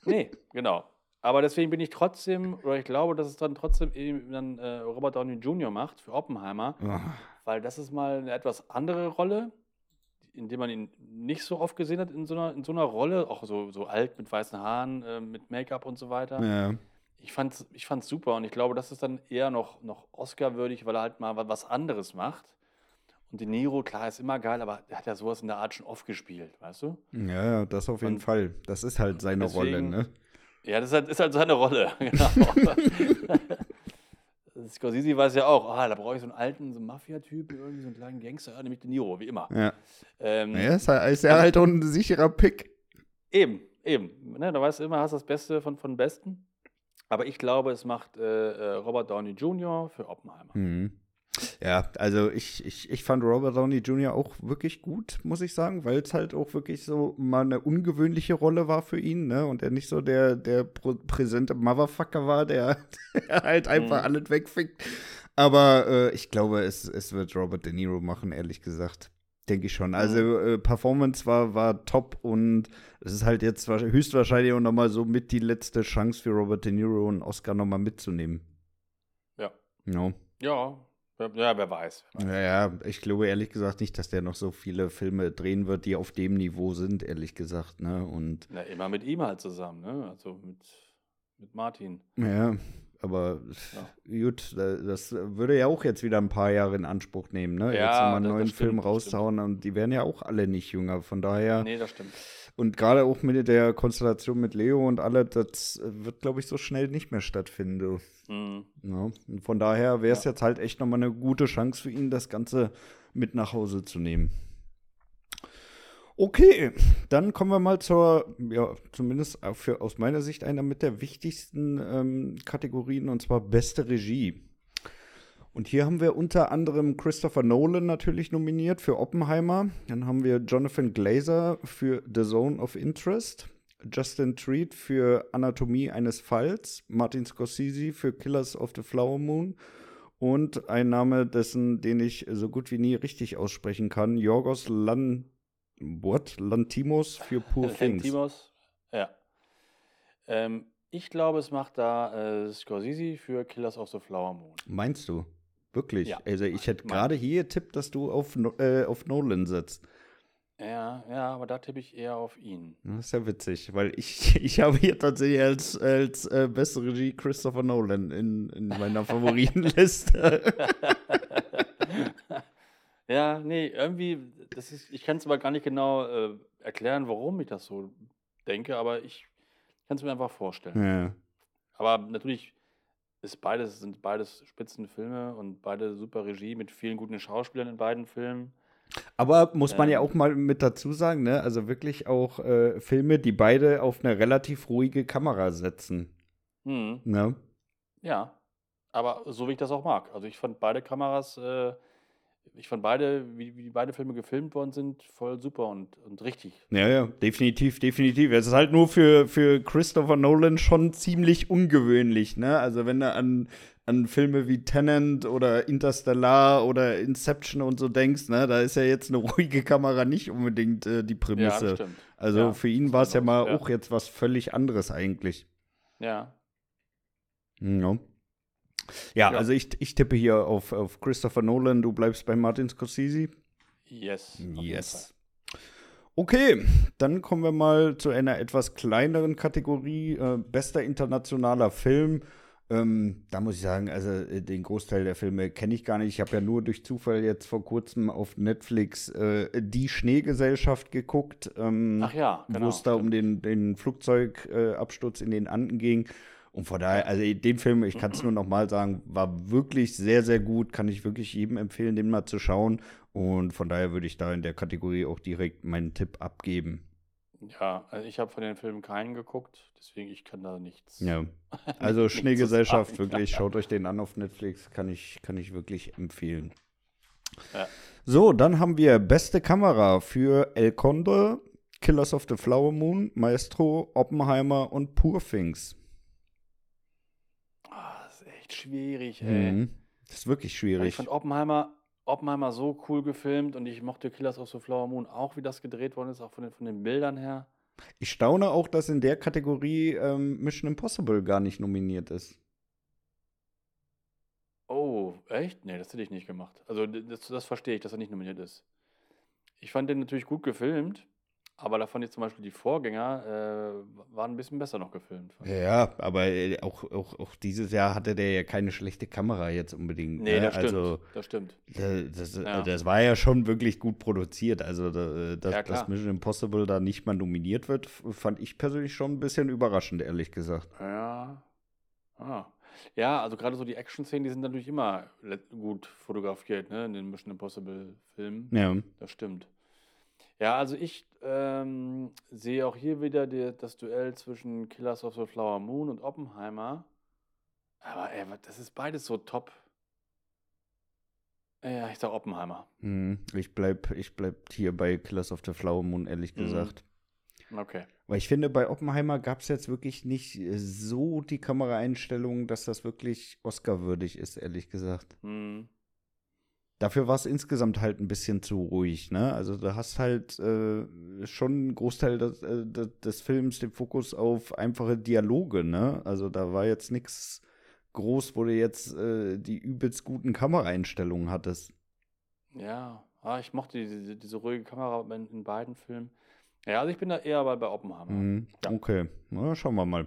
Nee, genau. Aber deswegen bin ich trotzdem, oder ich glaube, dass es dann trotzdem eben dann äh, Robert Downey Jr. macht für Oppenheimer, Ah, weil das ist mal eine etwas andere Rolle, in der man ihn nicht so oft gesehen hat in so einer, in so einer Rolle, auch so, so alt mit weißen Haaren, äh, mit Make-up und so weiter. Ja. Ich fand's, ich fand's super und ich glaube, das ist dann eher noch, noch Oscar-würdig, weil er halt mal wa- was anderes macht. Und De Niro, klar, ist immer geil, aber er hat ja sowas in der Art schon oft gespielt, weißt du? Ja, das auf jeden Und Fall. Das ist halt seine Rolle, deswegen- ne? Ja, das ist halt, ist halt seine Rolle, genau. Scorsese weiß ja auch, ah, da brauche ich so einen alten, so einen Mafia-Typen, irgendwie so einen kleinen Gangster, ja, nämlich De Niro, wie immer. Ja. Ähm, Ja, ist, halt- ist ja halt auch ein sicherer Pick. Eben, eben. Ne, da weißt du immer, hast das Beste von, von Besten. Aber ich glaube, es macht äh, äh, Robert Downey Jr. für Oppenheimer. Mhm. Ja, also ich, ich, ich fand Robert Downey Jr. auch wirklich gut, muss ich sagen, weil es halt auch wirklich so mal eine ungewöhnliche Rolle war für ihn, ne? Und er nicht so der, der präsente Motherfucker war, der, der halt einfach Mhm. alles wegfickt. Aber äh, ich glaube, es, es wird Robert De Niro machen, ehrlich gesagt. Denke ich schon. Also äh, Performance war, war top und es ist halt jetzt wahrsch- höchstwahrscheinlich auch nochmal so mit die letzte Chance für Robert De Niro, einen Oscar nochmal mitzunehmen. Ja. No. Ja, ja, wer weiß. Wer weiß. Ja, ja, ich glaube ehrlich gesagt nicht, dass der noch so viele Filme drehen wird, die auf dem Niveau sind, ehrlich gesagt, ne? Und Na, immer mit ihm halt zusammen, ne? Also mit, mit Martin. ja, aber gut, das würde ja auch jetzt wieder ein paar Jahre in Anspruch nehmen, ne? Ja, jetzt mal einen neuen stimmt, Film das rauszuhauen und die werden ja auch alle nicht jünger. Von daher, Nee, das stimmt. Und gerade auch mit der Konstellation mit Leo und alle, das wird, glaube ich, so schnell nicht mehr stattfinden. Mhm. Ja, und von daher wäre es Ja. jetzt halt echt nochmal eine gute Chance für ihn, das Ganze mit nach Hause zu nehmen. Okay, dann kommen wir mal zur, ja, zumindest für, aus meiner Sicht einer mit der wichtigsten ähm, Kategorien, und zwar beste Regie. Und hier haben wir unter anderem Christopher Nolan natürlich nominiert für Oppenheimer. Dann haben wir Jonathan Glazer für The Zone of Interest. Justin Treat für Anatomie eines Falls. Martin Scorsese für Killers of the Flower Moon. Und ein Name dessen, den ich so gut wie nie richtig aussprechen kann, Yorgos Lan what? Lantimos für Poor Things. Timos. Ja. Ähm, ich glaube, es macht da äh, Scorsese für Killers of the Flower Moon. Meinst du? Wirklich? Ja, Also ich hätte gerade hier getippt, dass du auf, äh, auf Nolan setzt. Ja, ja, aber da tippe ich eher auf ihn. Das ist ja witzig, weil ich, ich habe hier tatsächlich als, als äh, beste Regie Christopher Nolan in, in meiner Favoritenliste. ja, nee, irgendwie, das ist, ich kann es aber gar nicht genau äh, erklären, warum ich das so denke, aber ich kann es mir einfach vorstellen. ja. Aber natürlich ist beides, sind beides Spitzenfilme und beide super Regie mit vielen guten Schauspielern in beiden Filmen. Aber muss man ja Ähm. auch mal mit dazu sagen, ne? Also wirklich auch äh, Filme, die beide auf eine relativ ruhige Kamera setzen. Hm, Ne? ja, aber so wie ich das auch mag. Also ich fand beide Kameras, äh, ich fand beide, wie, wie beide Filme gefilmt worden sind, voll super und, und richtig. Ja, ja, definitiv, definitiv. Es ist halt nur für, für Christopher Nolan schon ziemlich ungewöhnlich, ne? Also wenn du an, an Filme wie Tenant oder Interstellar oder Inception und so denkst, ne, da ist ja jetzt eine ruhige Kamera nicht unbedingt äh, die Ja, Prämisse. das stimmt. also Ja, für ihn war es ja mal auch, ja. auch jetzt was völlig anderes eigentlich. Ja, Ja. Ja, Ja. also ich, ich tippe hier auf, auf Christopher Nolan, du bleibst bei Martin Scorsese. yes. Yes. Okay, dann kommen wir mal zu einer etwas kleineren Kategorie. Äh, bester internationaler Film. Ähm, da muss ich sagen, also äh, den Großteil der Filme kenne ich gar nicht. Ich habe ja nur durch Zufall jetzt vor kurzem auf Netflix äh, Die Schneegesellschaft geguckt, ähm. Ach ja, genau. wo es da um den, den Flugzeugabsturz äh, in den Anden ging. Und von daher, also den Film, ich kann es nur noch mal sagen, war wirklich sehr, sehr gut. Kann ich wirklich jedem empfehlen, den mal zu schauen. Und von daher würde ich da in der Kategorie auch direkt meinen Tipp abgeben. Ja, also ich habe von den Filmen keinen geguckt, deswegen ich kann da nichts. Ja. Also Schneegesellschaft, wirklich, schaut euch den an auf Netflix, kann ich, kann ich wirklich empfehlen. Ja. So, dann haben wir beste Kamera für El Condor, Killers of the Flower Moon, Maestro, Oppenheimer und Poor Things. Echt schwierig, ey. Mhm. Das ist wirklich Ich schwierig. fand Oppenheimer, Oppenheimer so cool gefilmt und ich mochte Killers of the Flower Moon auch, wie das gedreht worden ist, auch von den, von den Bildern her. Ich staune auch, dass in der Kategorie ähm, Mission Impossible gar nicht nominiert ist. Oh, echt? Nee, das hätte ich nicht gemacht. Also das, das verstehe ich, dass er nicht nominiert ist. Ich fand den natürlich gut gefilmt, aber da fand ich zum Beispiel die Vorgänger äh, waren ein bisschen besser noch gefilmt. Ja, aber äh, auch, auch, auch dieses Jahr hatte der ja keine schlechte Kamera jetzt unbedingt. Nee, ne? das stimmt. Also das stimmt. äh, das, äh, Ja. das war ja schon wirklich gut produziert. Also äh, dass, Ja, dass. Mission Impossible da nicht mal nominiert wird, fand ich persönlich schon ein bisschen überraschend, ehrlich gesagt. Ja. Ah. Ja, also gerade so die Action-Szenen, die sind natürlich immer gut fotografiert, ne, in den Mission Impossible-Filmen. Ja. Das stimmt. Ja, also ich ähm, sehe auch hier wieder die, das Duell zwischen Killers of the Flower Moon und Oppenheimer. Aber ey, das ist beides so top. Ja, ich sag Oppenheimer. Mhm. Ich bleib, ich bleib hier bei Killers of the Flower Moon, ehrlich Mhm. gesagt. Okay. Weil ich finde, bei Oppenheimer gab es jetzt wirklich nicht äh, so die Kameraeinstellungen, dass das wirklich Oscar-würdig ist, ehrlich gesagt. Hm. Dafür war es insgesamt halt ein bisschen zu ruhig, ne? Also du hast halt äh, schon einen Großteil des, äh, des, Films den Fokus auf einfache Dialoge, ne? Also da war jetzt nichts groß, wo du jetzt äh, die übelst guten Kameraeinstellungen hattest. Ja, ah, ich mochte diese, diese ruhige Kamera in, in beiden Filmen. Ja, also ich bin da eher bei, bei Oppenheimer. Mhm. Ja. Okay, na, schauen wir mal.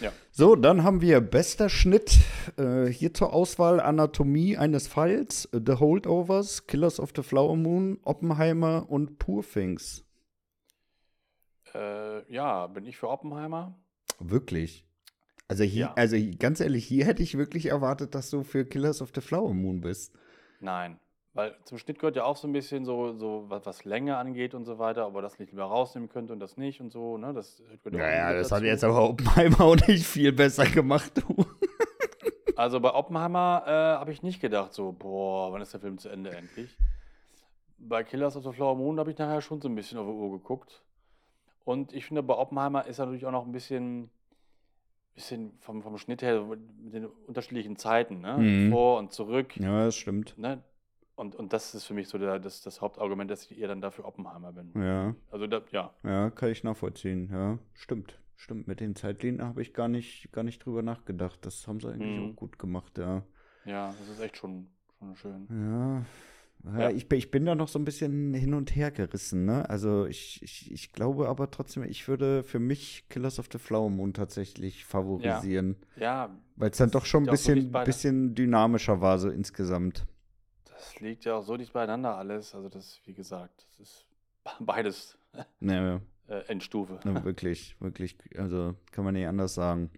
Ja. So, dann haben wir bester Schnitt. Äh, hier zur Auswahl Anatomie eines Falls, The Holdovers, Killers of the Flower Moon, Oppenheimer und Poor Things. Äh, ja, bin ich für Oppenheimer. Wirklich. Also, hier, Ja. also ganz ehrlich, hier hätte ich wirklich erwartet, dass du für Killers of the Flower Moon bist. Nein. Weil zum Schnitt gehört ja auch so ein bisschen so, so was, was Länge angeht und so weiter, ob er das nicht lieber rausnehmen könnte und das nicht und so, ne? Das Naja, das hat dazu. jetzt aber Oppenheimer auch nicht viel besser gemacht, du. Also bei Oppenheimer äh, habe ich nicht gedacht, so, boah, wann ist der Film zu Ende endlich? Bei Killers of the Flower Moon habe ich nachher schon so ein bisschen auf die Uhr geguckt. Und ich finde, bei Oppenheimer ist er natürlich auch noch ein bisschen, bisschen vom, vom Schnitt her mit den unterschiedlichen Zeiten, ne? Mhm. Vor und zurück. Ja, das stimmt. Ne? Und, und das ist für mich so der, das, das Hauptargument, dass ich eher dann dafür Oppenheimer bin. Ja, Also da, ja. ja, kann ich nachvollziehen. Ja, stimmt. Stimmt, mit den Zeitlinien habe ich gar nicht, gar nicht drüber nachgedacht. Das haben sie eigentlich Mhm. auch gut gemacht, ja. Ja, das ist echt schon, schon schön. Ja. Ja, Ja. Ich, bin- ich bin da noch so ein bisschen hin und her gerissen, ne? Also ich, ich, ich glaube aber trotzdem, ich würde für mich Killers of the Flower Moon tatsächlich favorisieren. Ja, Weil es dann doch schon ein ja bisschen, bisschen dynamischer war, so insgesamt. Das liegt ja auch so dicht beieinander alles. Also das, wie gesagt, das ist beides Ne, äh, Endstufe. ne, wirklich, wirklich, also kann man nicht anders sagen.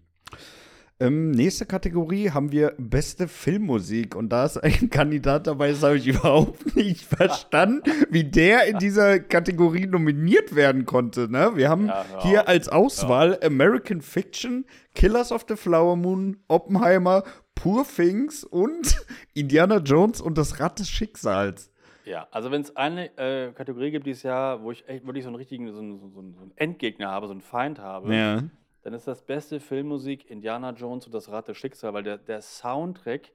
Ähm, nächste Kategorie haben wir beste Filmmusik und da ist ein Kandidat dabei, das habe ich überhaupt nicht verstanden, wie der in dieser Kategorie nominiert werden konnte. Ne? Wir haben Ja, hör hier als Auswahl American Fiction, Killers of the Flower Moon, Oppenheimer, Poor Things und Indiana Jones und das Rad des Schicksals. Ja, also wenn es eine äh, Kategorie gibt dieses Jahr, wo ich echt wirklich so einen richtigen, so einen, so einen, Endgegner habe, so einen Feind habe, Ja. dann ist das beste Filmmusik Indiana Jones und das Rad des Schicksals, weil der, der Soundtrack,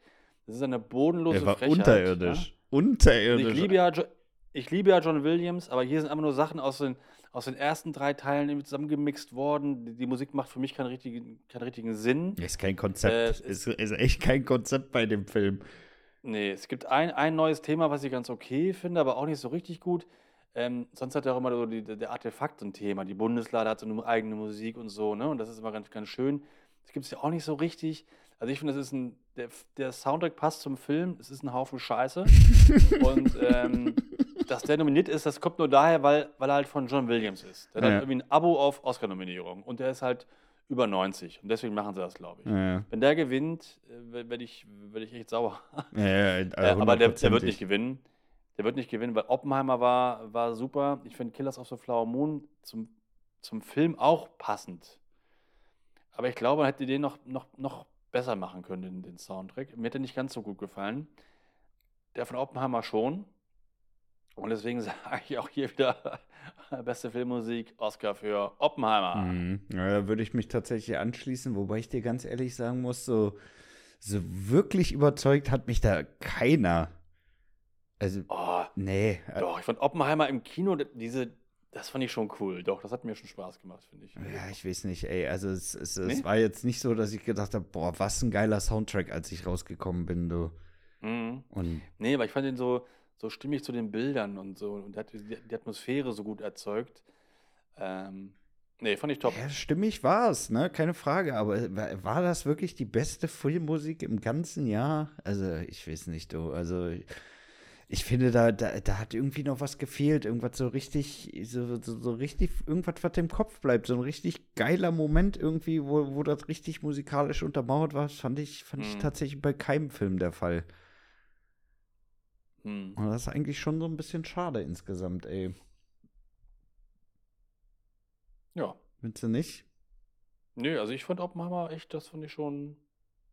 das ist eine bodenlose Er war Frechheit. unterirdisch. Ja? Und Unterirdisch. ich liebe, ja, ich liebe ja John Williams, aber hier sind einfach nur Sachen aus den, aus den ersten drei Teilen irgendwie zusammengemixt worden. Die, die Musik macht für mich keinen richtigen, keinen richtigen Sinn. Ist kein Konzept. Äh, ist, ist echt kein Konzept bei dem Film. Nee, es gibt ein, ein neues Thema, was ich ganz okay finde, aber auch nicht so richtig gut. Ähm, sonst hat er auch immer so die, der Artefakt ein Thema. Die Bundeslade hat so eine eigene Musik und so, ne? Und das ist immer ganz, ganz schön. Das gibt es ja auch nicht so richtig. Also ich finde, das ist ein, der, der Soundtrack passt zum Film, es ist ein Haufen Scheiße. und ähm, dass der nominiert ist, das kommt nur daher, weil, weil er halt von John Williams ist. Der hat Ja. halt irgendwie ein Abo auf Oscar-Nominierung und der ist halt über 90 und deswegen machen sie das, glaube ich. Ja, Wenn der gewinnt, äh, werde ich, werd ich echt sauer. ja, Äh, aber der, der wird nicht gewinnen. Der wird nicht gewinnen, weil Oppenheimer war, war super. Ich finde Killers of the Flower Moon zum, zum Film auch passend. Aber ich glaube, man hätte den noch, noch, noch besser machen können, den, den Soundtrack. Mir hätte nicht ganz so gut gefallen. Der von Oppenheimer schon. Und deswegen sage ich auch hier wieder beste Filmmusik, Oscar für Oppenheimer. Mhm. Ja, da würde ich mich tatsächlich anschließen, wobei ich dir ganz ehrlich sagen muss, so, so wirklich überzeugt hat mich da keiner. Also, Oh, nee. äh, doch, ich fand Oppenheimer im Kino, diese, das fand ich schon cool. Doch, das hat mir schon Spaß gemacht, finde ich. Ja, ich weiß nicht, ey. Also, es, es, es Nee? war jetzt nicht so, dass ich gedacht habe, boah, was ein geiler Soundtrack, als ich rausgekommen bin, du. Mhm. Und Nee, aber ich fand ihn so, so stimmig zu den Bildern und so. Und hat die, Atmosphäre so gut erzeugt. Ähm, nee, fand ich top. ja, stimmig war es, ne? Keine Frage. Aber war, war das wirklich die beste Filmmusik im ganzen Jahr? Also, ich weiß nicht, du. Also, ich finde, da, da, da hat irgendwie noch was gefehlt. Irgendwas so richtig, so, so, so richtig, irgendwas, was im Kopf bleibt. So ein richtig geiler Moment irgendwie, wo, wo das richtig musikalisch untermauert war. Das fand ich, fand ich Mhm. tatsächlich bei keinem Film der Fall. Hm. Und das ist eigentlich schon so ein bisschen schade insgesamt, ey. Ja. Findest du nicht? Nö, also ich fand Oppenheimer echt, das fand ich schon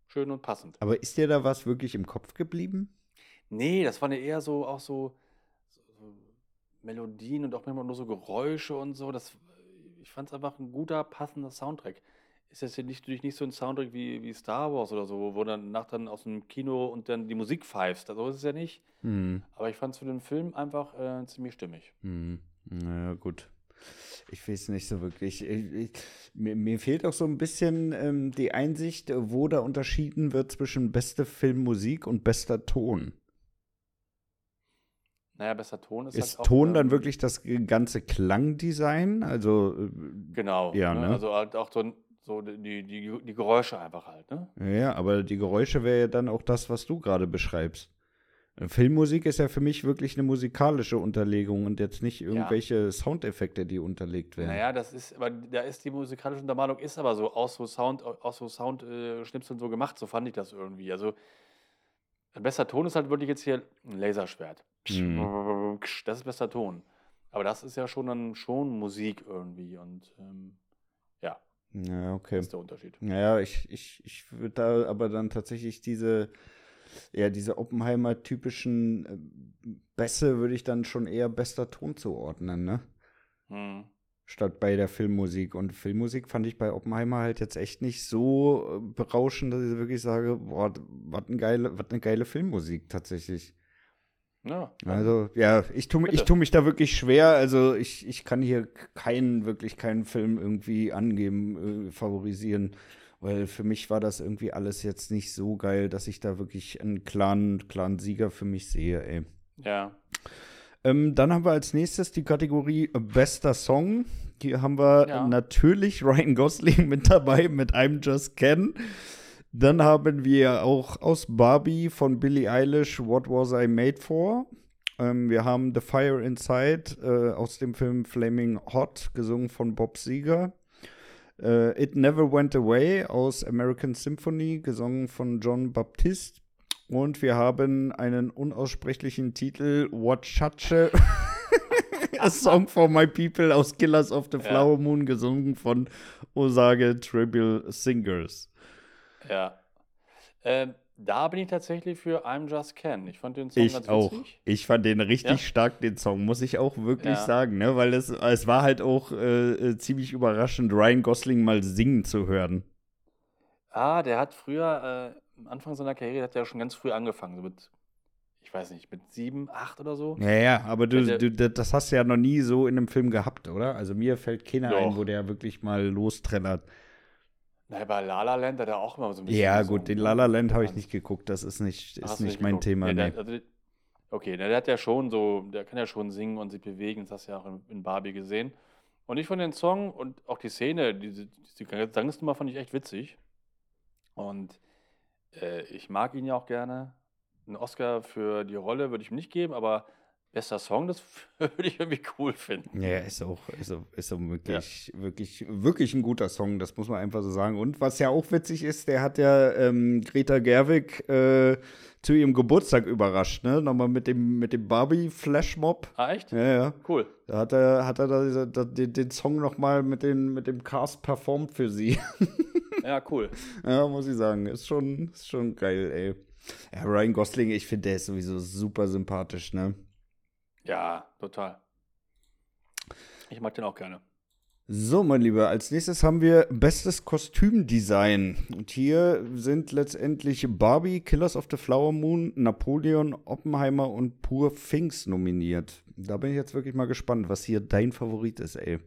schön und passend. Aber ist dir da was wirklich im Kopf geblieben? Nee, das waren ja eher so auch so, so, so Melodien und auch manchmal nur so Geräusche und so. Das, ich fand es einfach ein guter, passender Soundtrack. Ist jetzt hier nicht, natürlich nicht so ein Soundtrack wie, wie Star Wars oder so, wo dann nach dann aus dem Kino und dann die Musik pfeifst. So ist es ja nicht. Hm. Aber ich fand es für den Film einfach äh, ziemlich stimmig. Hm. Naja, gut. Ich weiß nicht so wirklich. Ich, ich, mir, mir fehlt auch so ein bisschen ähm, die Einsicht, wo da unterschieden wird zwischen beste Filmmusik und bester Ton. Naja, besser Ton ist, Ist halt auch, Ton dann ähm, wirklich das ganze Klangdesign? Also, äh, Genau. Ja, ne? ne? Also halt auch so, so die, die, die Geräusche einfach halt, ne? Ja, aber die Geräusche wäre ja dann auch das, was du gerade beschreibst. Filmmusik ist ja für mich wirklich eine musikalische Unterlegung und jetzt nicht irgendwelche ja. Soundeffekte, die unterlegt werden. Naja, das ist, aber da ist die musikalische Untermalung ist aber so aus so Sound, aus so Soundschnipseln äh, so gemacht, so fand ich das irgendwie. Also ein bester Ton ist halt wirklich jetzt hier ein Laserschwert. Mhm. Das ist bester Ton. Aber das ist ja schon dann schon Musik irgendwie und ähm, ja. Okay. Das ist der Unterschied. Naja, ich, ich, ich würde da aber dann tatsächlich diese ja, diese Oppenheimer-typischen äh, Bässe würde ich dann schon eher bester Ton zuordnen, ne? Hm. Statt bei der Filmmusik. Und Filmmusik fand ich bei Oppenheimer halt jetzt echt nicht so äh, berauschend, dass ich wirklich sage, boah, was eine geile, was eine geile Filmmusik tatsächlich. Ja. Also, ja, ich tue ich tu mich da wirklich schwer. Also, ich, ich kann hier keinen, wirklich keinen Film irgendwie angeben, äh, favorisieren. Weil für mich war das irgendwie alles jetzt nicht so geil, dass ich da wirklich einen klaren, klaren Sieger für mich sehe, ey. Ja. Ähm, dann haben wir als nächstes die Kategorie Bester Song. Hier haben wir ja. natürlich Ryan Gosling mit dabei mit I'm Just Ken. Dann haben wir auch aus Barbie von Billie Eilish What Was I Made For. Ähm, wir haben The Fire Inside äh, aus dem Film Flaming Hot, gesungen von Bob Seger. Uh, It Never Went Away aus American Symphony, gesungen von John Baptiste. Und wir haben einen unaussprechlichen Titel, Wachache, A Song for My People aus Killers of the Flower. Moon, gesungen von Osage Tribal Singers. Ja. Ähm, da bin ich tatsächlich für I'm Just Ken. Ich fand den Song ich ganz auch. Witzig. Ich fand den richtig ja? stark, den Song, muss ich auch wirklich ja. sagen, ne? Weil es, es war halt auch äh, äh, ziemlich überraschend, Ryan Gosling mal singen zu hören. Ah, der hat früher, äh, am Anfang seiner Karriere, hat er ja schon ganz früh angefangen, so mit, ich weiß nicht, mit sieben, acht oder so. Ja, ja, aber du, der, du, das hast du ja noch nie so in einem Film gehabt, oder? Also mir fällt keiner doch. ein, wo der wirklich mal lostrellert. Na, bei La La Land hat er auch immer so ein bisschen. Ja, gut, den La La Land habe ich nicht geguckt. Das ist nicht, ist nicht, nicht mein Thema. Ja, der, also, okay, der hat ja schon so, der kann ja schon singen und sich bewegen. Das hast du ja auch in, in Barbie gesehen. Und ich von den Song und auch die Szene, diese, diese Gesangsnummer fand ich echt witzig. Und äh, ich mag ihn ja auch gerne. Einen Oscar für die Rolle würde ich ihm nicht geben, aber Bester Song, das würde ich irgendwie cool finden. Ja, ist auch, ist auch, ist auch wirklich, ja. wirklich, wirklich ein guter Song, das muss man einfach so sagen. Und was ja auch witzig ist, der hat ja ähm, Greta Gerwig äh, zu ihrem Geburtstag überrascht, ne? Nochmal mit dem, mit dem Barbie-Flashmob. Ah, echt? Ja, ja. Cool. Da hat er, hat er da, da, den, den Song nochmal mit, mit dem Cast performt für sie. ja, cool. Ja, muss ich sagen. Ist schon, ist schon geil, ey. Ja, Ryan Gosling, ich finde, der ist sowieso super sympathisch, ne? Ja, total. Ich mag den auch gerne. So, mein Lieber, als nächstes haben wir bestes Kostümdesign. Und hier sind letztendlich Barbie, Killers of the Flower Moon, Napoleon, Oppenheimer und Pur Things nominiert. Da bin ich jetzt wirklich mal gespannt, was hier dein Favorit ist, ey.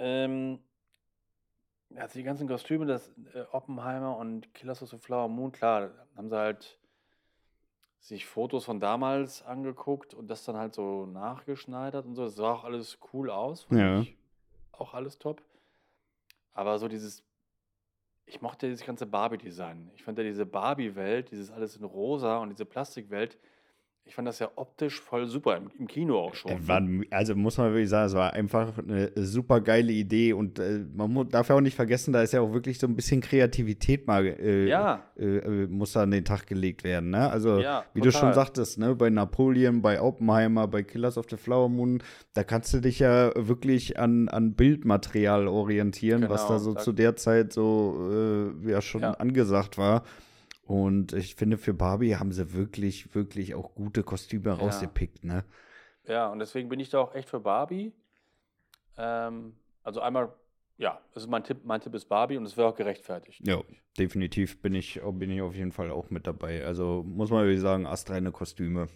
Ähm, also die ganzen Kostüme, das äh, Oppenheimer und Killers of the Flower Moon, klar, haben sie halt sich Fotos von damals angeguckt und das dann halt so nachgeschneidert und so. Das sah auch alles cool aus. Ja. auch alles top. Aber so dieses, ich mochte dieses ganze Barbie-Design. Ich fand ja diese Barbie-Welt, dieses alles in rosa und diese Plastikwelt, ich fand das ja optisch voll super, im, im Kino auch schon. Äh, war, also muss man wirklich sagen, es war einfach eine super geile Idee und äh, man darf ja auch nicht vergessen, da ist ja auch wirklich so ein bisschen Kreativität mal, äh, ja. Äh, äh, muss da an den Tag gelegt werden. Ne? Also, ja, wie du schon sagtest, ne? bei Napoleon, bei Oppenheimer, bei Killers of the Flower Moon, da kannst du dich ja wirklich an, an Bildmaterial orientieren, genau, was da so zu der Zeit so äh, ja schon ja. angesagt war. Und ich finde, für Barbie haben sie wirklich, wirklich auch gute Kostüme ja. rausgepickt, ne? Ja, und deswegen bin ich da auch echt für Barbie. Ähm, also einmal, ja, das ist mein Tipp, mein Tipp ist Barbie und es wäre auch gerechtfertigt. Ja, definitiv bin ich, bin ich auf jeden Fall auch mit dabei. Also muss man wirklich sagen, astreine Kostüme.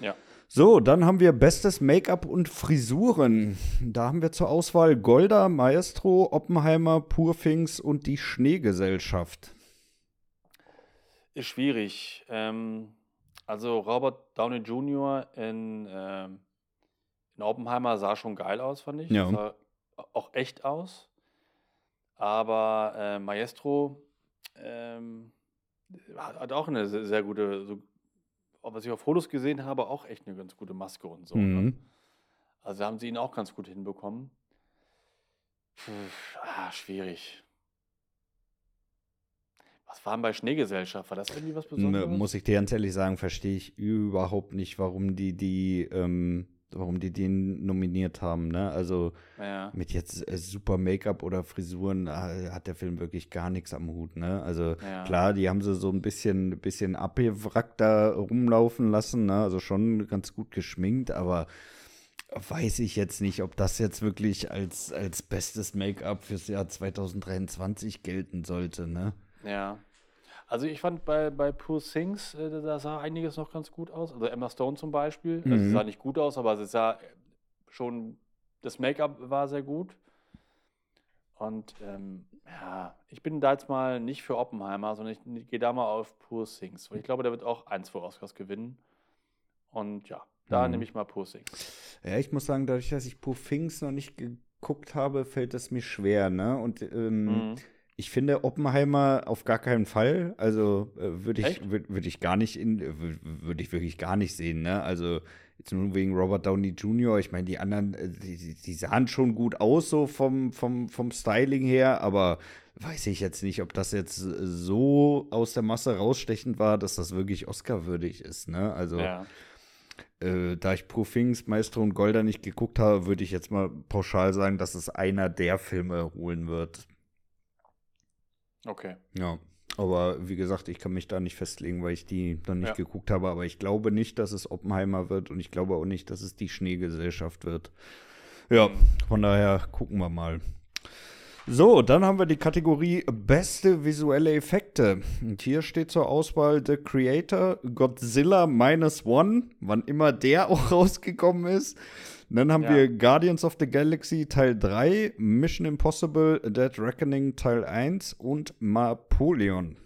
Ja. So, dann haben wir bestes Make-up und Frisuren. Da haben wir zur Auswahl Golda, Maestro, Oppenheimer, Purfings und die Schneegesellschaft. Ist schwierig. Ähm, also Robert Downey Jr. in, ähm, in Oppenheimer sah schon geil aus, fand ich. Ja. Sah auch echt aus. Aber äh, Maestro ähm, hat, hat auch eine sehr, sehr gute, so, was ich auf Fotos gesehen habe, auch echt eine ganz gute Maske und so. Ne? Mhm. Also da haben sie ihn auch ganz gut hinbekommen. Puh, ah, schwierig. Was war denn bei Schneegesellschaft? War das irgendwie was Besonderes? M- Muss ich dir ganz ehrlich sagen, verstehe ich überhaupt nicht, warum die die, ähm, warum die den nominiert haben. Ne? Also ja. mit jetzt äh, super Make-up oder Frisuren äh, hat der Film wirklich gar nichts am Hut. Ne? Also Ja. klar, die haben sie so ein bisschen, bisschen abgewrackt da rumlaufen lassen. Ne? Also schon ganz gut geschminkt, aber weiß ich jetzt nicht, ob das jetzt wirklich als, als bestes Make-up fürs Jahr 2023 gelten sollte. Ne? Ja. Also ich fand bei, bei Poor Things, äh, da sah einiges noch ganz gut aus. Also Emma Stone zum Beispiel. Also sie Mhm. sah nicht gut aus, aber sie sah schon, das Make-up war sehr gut. Und ähm, ja, ich bin da jetzt mal nicht für Oppenheimer, sondern ich gehe da mal auf Poor Things. Und ich glaube, der wird auch ein, zwei Oscars gewinnen. Und ja, da Mhm. nehme ich mal Poor Things. Ja, ich muss sagen, dadurch, dass ich Poor Things noch nicht geguckt habe, fällt es mir schwer, ne? Und ähm, Mhm. Ich finde Oppenheimer auf gar keinen Fall. Also äh, würde ich, würd, würd ich gar nicht in, würde ich wirklich gar nicht sehen, ne? Also jetzt nur wegen Robert Downey Jr. Ich meine, die anderen, äh, die, die- sahen schon gut aus, so vom, vom, vom Styling her, aber weiß ich jetzt nicht, ob das jetzt so aus der Masse rausstechend war, dass das wirklich Oscar-würdig ist, ne? Also Ja. äh, da ich Pro Things, Maestro und Golda nicht geguckt habe, würde ich jetzt mal pauschal sagen, dass es einer der Filme holen wird. Okay. Ja. Aber wie gesagt, ich kann mich da nicht festlegen, weil ich die noch nicht Ja. geguckt habe. Aber ich glaube nicht, dass es Oppenheimer wird und ich glaube auch nicht, dass es die Schneegesellschaft wird. Ja, von daher gucken wir mal. So, dann haben wir die Kategorie Beste visuelle Effekte. Und hier steht zur Auswahl The Creator, Godzilla Minus One, wann immer der auch rausgekommen ist. Dann haben Ja. wir Guardians of the Galaxy Teil 3, Mission Impossible, Dead Reckoning Teil 1 und Napoleon.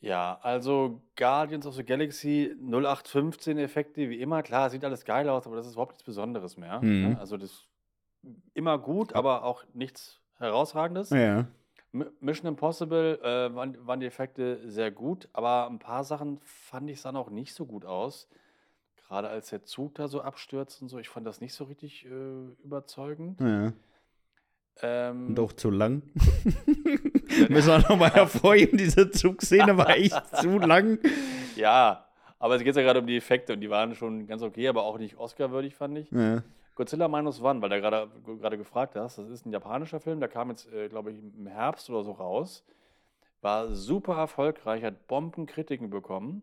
Ja, also Guardians of the Galaxy 0815 Effekte, wie immer. Klar, sieht alles geil aus, aber das ist überhaupt nichts Besonderes mehr. Mhm. ne? Also das immer gut, aber auch nichts Herausragendes. Ja. Mission Impossible äh, waren, waren die Effekte sehr gut, aber ein paar Sachen fand ich sahen auch nicht so gut aus. Gerade als der Zug da so abstürzt und so, ich fand das nicht so richtig äh, überzeugend. ja. Ähm, Und auch zu lang. Müssen wir nochmal hervorheben, diese Zugszene war echt zu lang. ja, aber es geht ja gerade um die Effekte und die waren schon ganz okay, aber auch nicht Oscar-würdig, fand ich. Ja. Godzilla Minus One, weil du gerade gerade gefragt hast, das ist ein japanischer Film, der kam jetzt, äh, glaube ich, im Herbst oder so raus. War super erfolgreich, hat Bombenkritiken bekommen,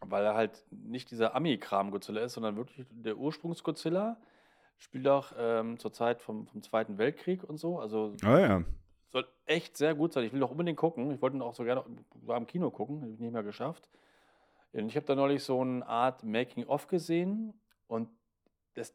weil er halt nicht dieser Ami-Kram Godzilla ist, sondern wirklich der Ursprungs-Godzilla. Spielt auch ähm, zur Zeit vom, vom Zweiten Weltkrieg und so. Also Oh ja. soll echt sehr gut sein. Ich will doch unbedingt gucken. Ich wollte ihn auch so gerne sogar im Kino gucken, habe ich nicht mehr geschafft. Und ich habe da neulich so eine Art Making-of gesehen und das,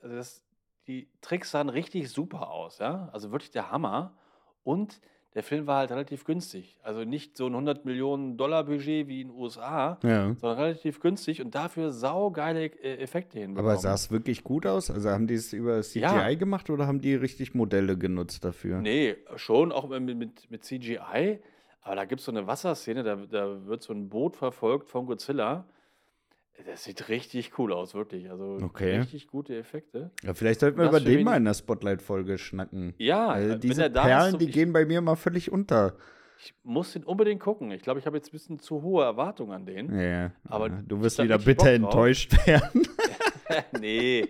also das, die Tricks sahen richtig super aus, ja. Also wirklich der Hammer. Und der Film war halt relativ günstig. Also nicht so ein 100 Millionen Dollar Budget wie in den USA, Ja. sondern relativ günstig und dafür saugeile äh, Effekte hinbekommen. Aber sah es wirklich gut aus? Also haben die es über CGI Ja. gemacht oder haben die richtig Modelle genutzt dafür? Nee, schon, auch mit, mit, mit CGI. Aber da gibt es so eine Wasserszene, da, da wird so ein Boot verfolgt von Godzilla. Das sieht richtig cool aus, wirklich. Also Okay. richtig gute Effekte. Ja, vielleicht sollten wir Das über den mal in der Spotlight-Folge schnacken. Ja, wenn diese er ist, Perlen, so- die gehen bei mir mal völlig unter. ich muss den unbedingt gucken. Ich glaube, ich habe jetzt ein bisschen zu hohe Erwartungen an den. Ja, Aber ja. du wirst wieder bitter enttäuscht werden. nee,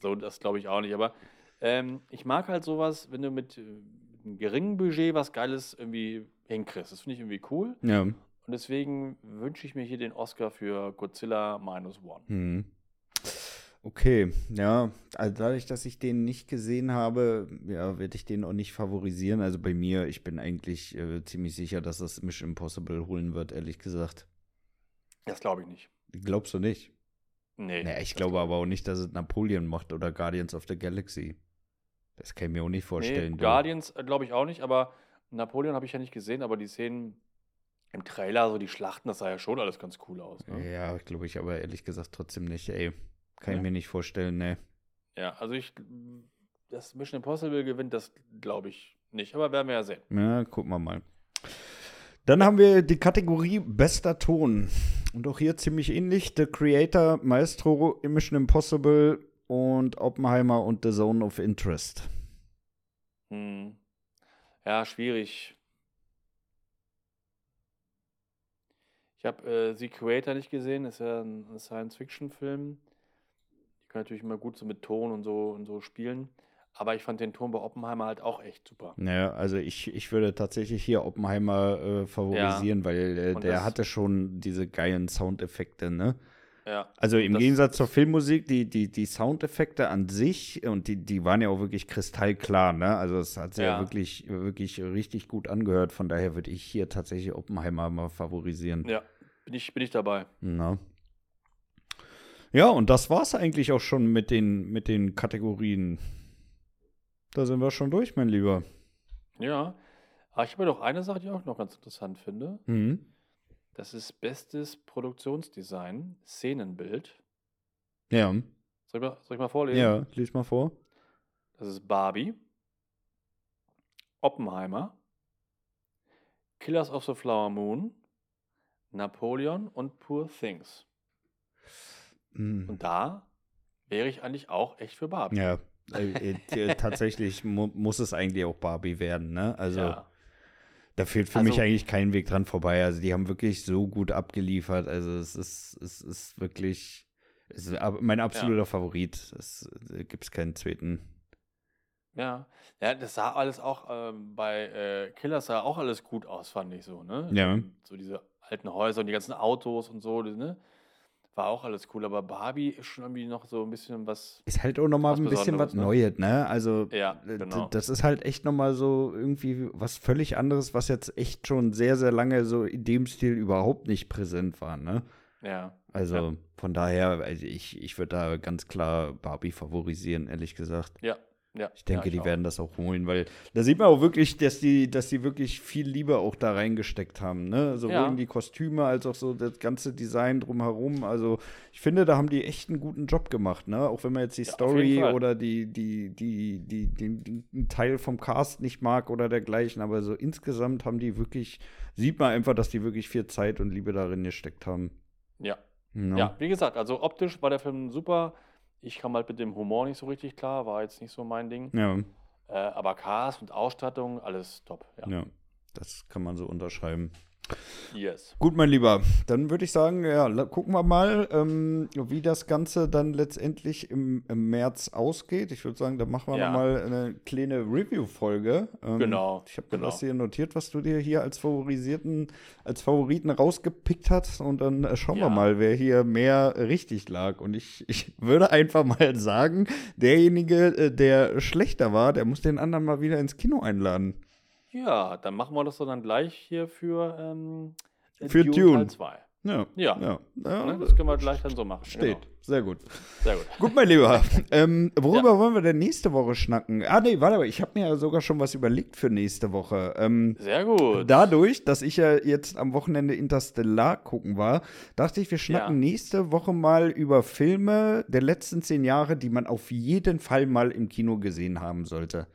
so das glaube ich auch nicht. Aber ähm, ich mag halt sowas, wenn du mit, äh, mit einem geringen Budget was Geiles irgendwie hinkriegst. Das finde ich irgendwie cool. ja. Und deswegen wünsche ich mir hier den Oscar für Godzilla Minus One. Hm. Okay, ja, also dadurch, dass ich den nicht gesehen habe, ja, werde ich den auch nicht favorisieren. Also bei mir, ich bin eigentlich äh, ziemlich sicher, dass das Mission Impossible holen wird, ehrlich gesagt. Das glaube ich nicht. Glaubst du nicht? Nee. Naja, ich glaube glaub aber auch nicht, dass es Napoleon macht oder Guardians of the Galaxy. Das kann ich mir auch nicht vorstellen. Nee. Guardians äh, glaube ich auch nicht, aber Napoleon habe ich ja nicht gesehen, aber die Szenen im Trailer, so die Schlachten, das sah ja schon alles ganz cool aus. Ne? Ja, glaube ich aber ehrlich gesagt trotzdem nicht, ey. Kann ich Ja. mir nicht vorstellen, ne. Ja, also ich dass Mission Impossible gewinnt, das glaube ich nicht. Aber werden wir ja sehen. Ja, gucken wir mal. Dann haben wir die Kategorie Bester Ton. Und auch hier ziemlich ähnlich. The Creator, Maestro, Mission Impossible und Oppenheimer und The Zone of Interest. Hm. Ja, schwierig. Ich habe äh, The Creator nicht gesehen, ist ja ein Science-Fiction-Film. Die können natürlich immer gut so mit Ton und so und so spielen. Aber ich fand den Ton bei Oppenheimer halt auch echt super. Naja, also ich, ich würde tatsächlich hier Oppenheimer äh, favorisieren, Ja. weil äh, der hatte schon diese geilen Soundeffekte, ne? Ja. Also im Gegensatz zur Filmmusik, die, die, die Soundeffekte an sich, und die, die waren ja auch wirklich kristallklar, ne? Also es hat sich ja. Ja. wirklich, wirklich richtig gut angehört. Von daher würde ich hier tatsächlich Oppenheimer mal favorisieren. Ja, bin ich, bin ich dabei. Na. Ja, und das war's eigentlich auch schon mit den, mit den Kategorien. Da sind wir schon durch, mein Lieber. Ja. Aber ich habe noch eine Sache, die ich auch noch ganz interessant finde. Mhm. Das ist bestes Produktionsdesign, Szenenbild. Ja, Soll ich mal, soll ich mal vorlesen? ja, lies mal vor. Das ist Barbie, Oppenheimer, Killers of the Flower Moon, Napoleon und Poor Things. Mhm. Und da wäre ich eigentlich auch echt für Barbie. Ja, äh, äh, t- tatsächlich mu muss es eigentlich auch Barbie werden, ne? Also. Ja. Da führt für Also- mich eigentlich kein Weg dran vorbei. Also die haben wirklich so gut abgeliefert. Also es ist, es ist wirklich es ist mein absoluter Favorit. Es äh, gibt keinen zweiten. Ja. ja, das sah alles auch ähm, bei äh, Killers sah auch alles gut aus, fand ich so, ne? Ja. So diese alten Häuser und die ganzen Autos und so, ne? War auch alles cool, aber Barbie ist schon irgendwie noch so ein bisschen was. Ist halt auch nochmal ein bisschen was ne? Neues, ne? Also Ja, genau. das ist halt echt nochmal so irgendwie was völlig anderes, was jetzt echt schon sehr, sehr lange so in dem Stil überhaupt nicht präsent war, ne? Ja. Also Ja. von daher, also ich, ich würde da ganz klar Barbie favorisieren, ehrlich gesagt. Ja. Ja. Ich denke, ja, die auch. werden das auch holen, weil da sieht man auch wirklich, dass die, dass die wirklich viel Liebe auch da reingesteckt haben, ne? Sowohl Ja. in die Kostüme als auch so das ganze Design drumherum. Also ich finde, da haben die echt einen guten Job gemacht, ne? Auch wenn man jetzt die Story oder die, die, die, die, einen Teil vom Cast nicht mag oder dergleichen, aber so insgesamt haben die wirklich, sieht man einfach, dass die wirklich viel Zeit und Liebe darin gesteckt haben. Ja. Ne? Ja, wie gesagt, also optisch war der Film super. Ich kam halt mit dem Humor nicht so richtig klar, war jetzt nicht so mein Ding. Ja, Äh, aber Cast und Ausstattung, alles top. Ja. ja. Das kann man so unterschreiben. Yes. Gut, mein Lieber, dann würde ich sagen, ja, gucken wir mal, ähm, wie das Ganze dann letztendlich im, im März ausgeht. Ich würde sagen, da machen wir Ja. noch mal eine kleine Review-Folge. Ähm, Genau, Ich habe genau. das hier notiert, was du dir hier als favorisierten, als Favoriten rausgepickt hast. Und dann äh, schauen wir Ja. mal, wer hier mehr richtig lag. Und ich, ich würde einfach mal sagen, derjenige, äh, der schlechter war, der muss den anderen mal wieder ins Kino einladen. Ja, dann machen wir das doch dann gleich hier für, ähm, Für Dune. Teil 2. Ja. Ja. ja. ja? Das können wir gleich dann so machen. Steht. Sehr gut. Genau. Sehr gut. Gut, mein Lieber. ähm, worüber wollen wir denn nächste Woche schnacken? Ah, nee, warte mal. Ich habe mir ja sogar schon was überlegt für nächste Woche. Ähm, Sehr gut. dadurch, dass ich ja jetzt am Wochenende Interstellar gucken war, dachte ich, wir schnacken Ja. nächste Woche mal über Filme der letzten zehn Jahre, die man auf jeden Fall mal im Kino gesehen haben sollte.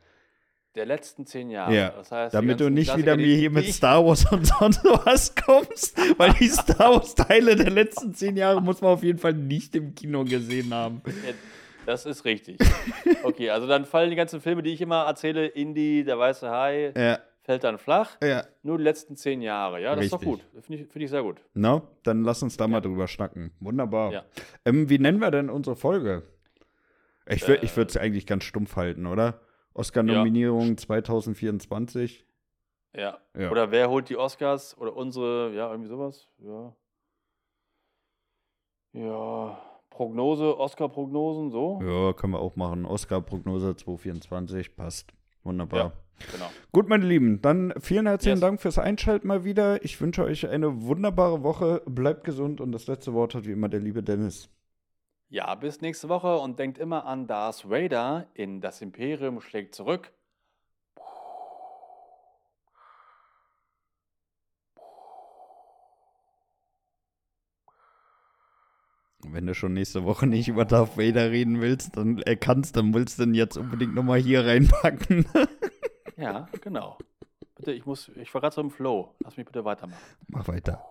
Der letzten zehn Jahre. Ja, Das heißt, Damit du nicht Klassiker, wieder mir hier mit Star Wars und sonst was kommst, weil die Star Wars-Teile der letzten zehn Jahre muss man auf jeden Fall nicht im Kino gesehen haben. Ja, Das ist richtig. Okay, also dann fallen die ganzen Filme, die ich immer erzähle, Indie, Der Weiße Hai, Ja, fällt dann flach. ja. Nur die letzten zehn Jahre. Ja, das ist doch Richtig. gut. Finde ich, find ich sehr gut. Na, dann lass uns da mal drüber schnacken. Wunderbar. Ähm, wie nennen wir denn unsere Folge? Ich, wür- Äh. ich würde es eigentlich ganz stumpf halten, oder? Oscar-Nominierung 2024. Ja. Ja. Oder wer holt die Oscars? Oder unsere, ja, irgendwie sowas. Ja. Ja. Prognose, Oscar-Prognosen, so. Ja, können wir auch machen. Oscar-Prognose 2024 passt. Wunderbar. Ja, genau. Gut, meine Lieben, dann vielen herzlichen Yes. Dank fürs Einschalten mal wieder. Ich wünsche euch eine wunderbare Woche. Bleibt gesund und das letzte Wort hat wie immer der liebe Dennis. Ja, bis nächste Woche und denkt immer an Darth Vader in Das Imperium schlägt zurück. Wenn du schon nächste Woche nicht über Darth Vader reden willst, dann äh, kannst, dann willst du den jetzt unbedingt nochmal hier reinpacken. Ja, genau. Bitte, ich muss, ich war gerade so im Flow. Lass mich bitte weitermachen. Mach weiter.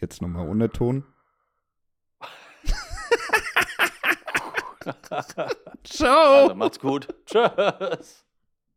Jetzt nochmal ohne Ton. Ciao. Also macht's gut. Tschüss.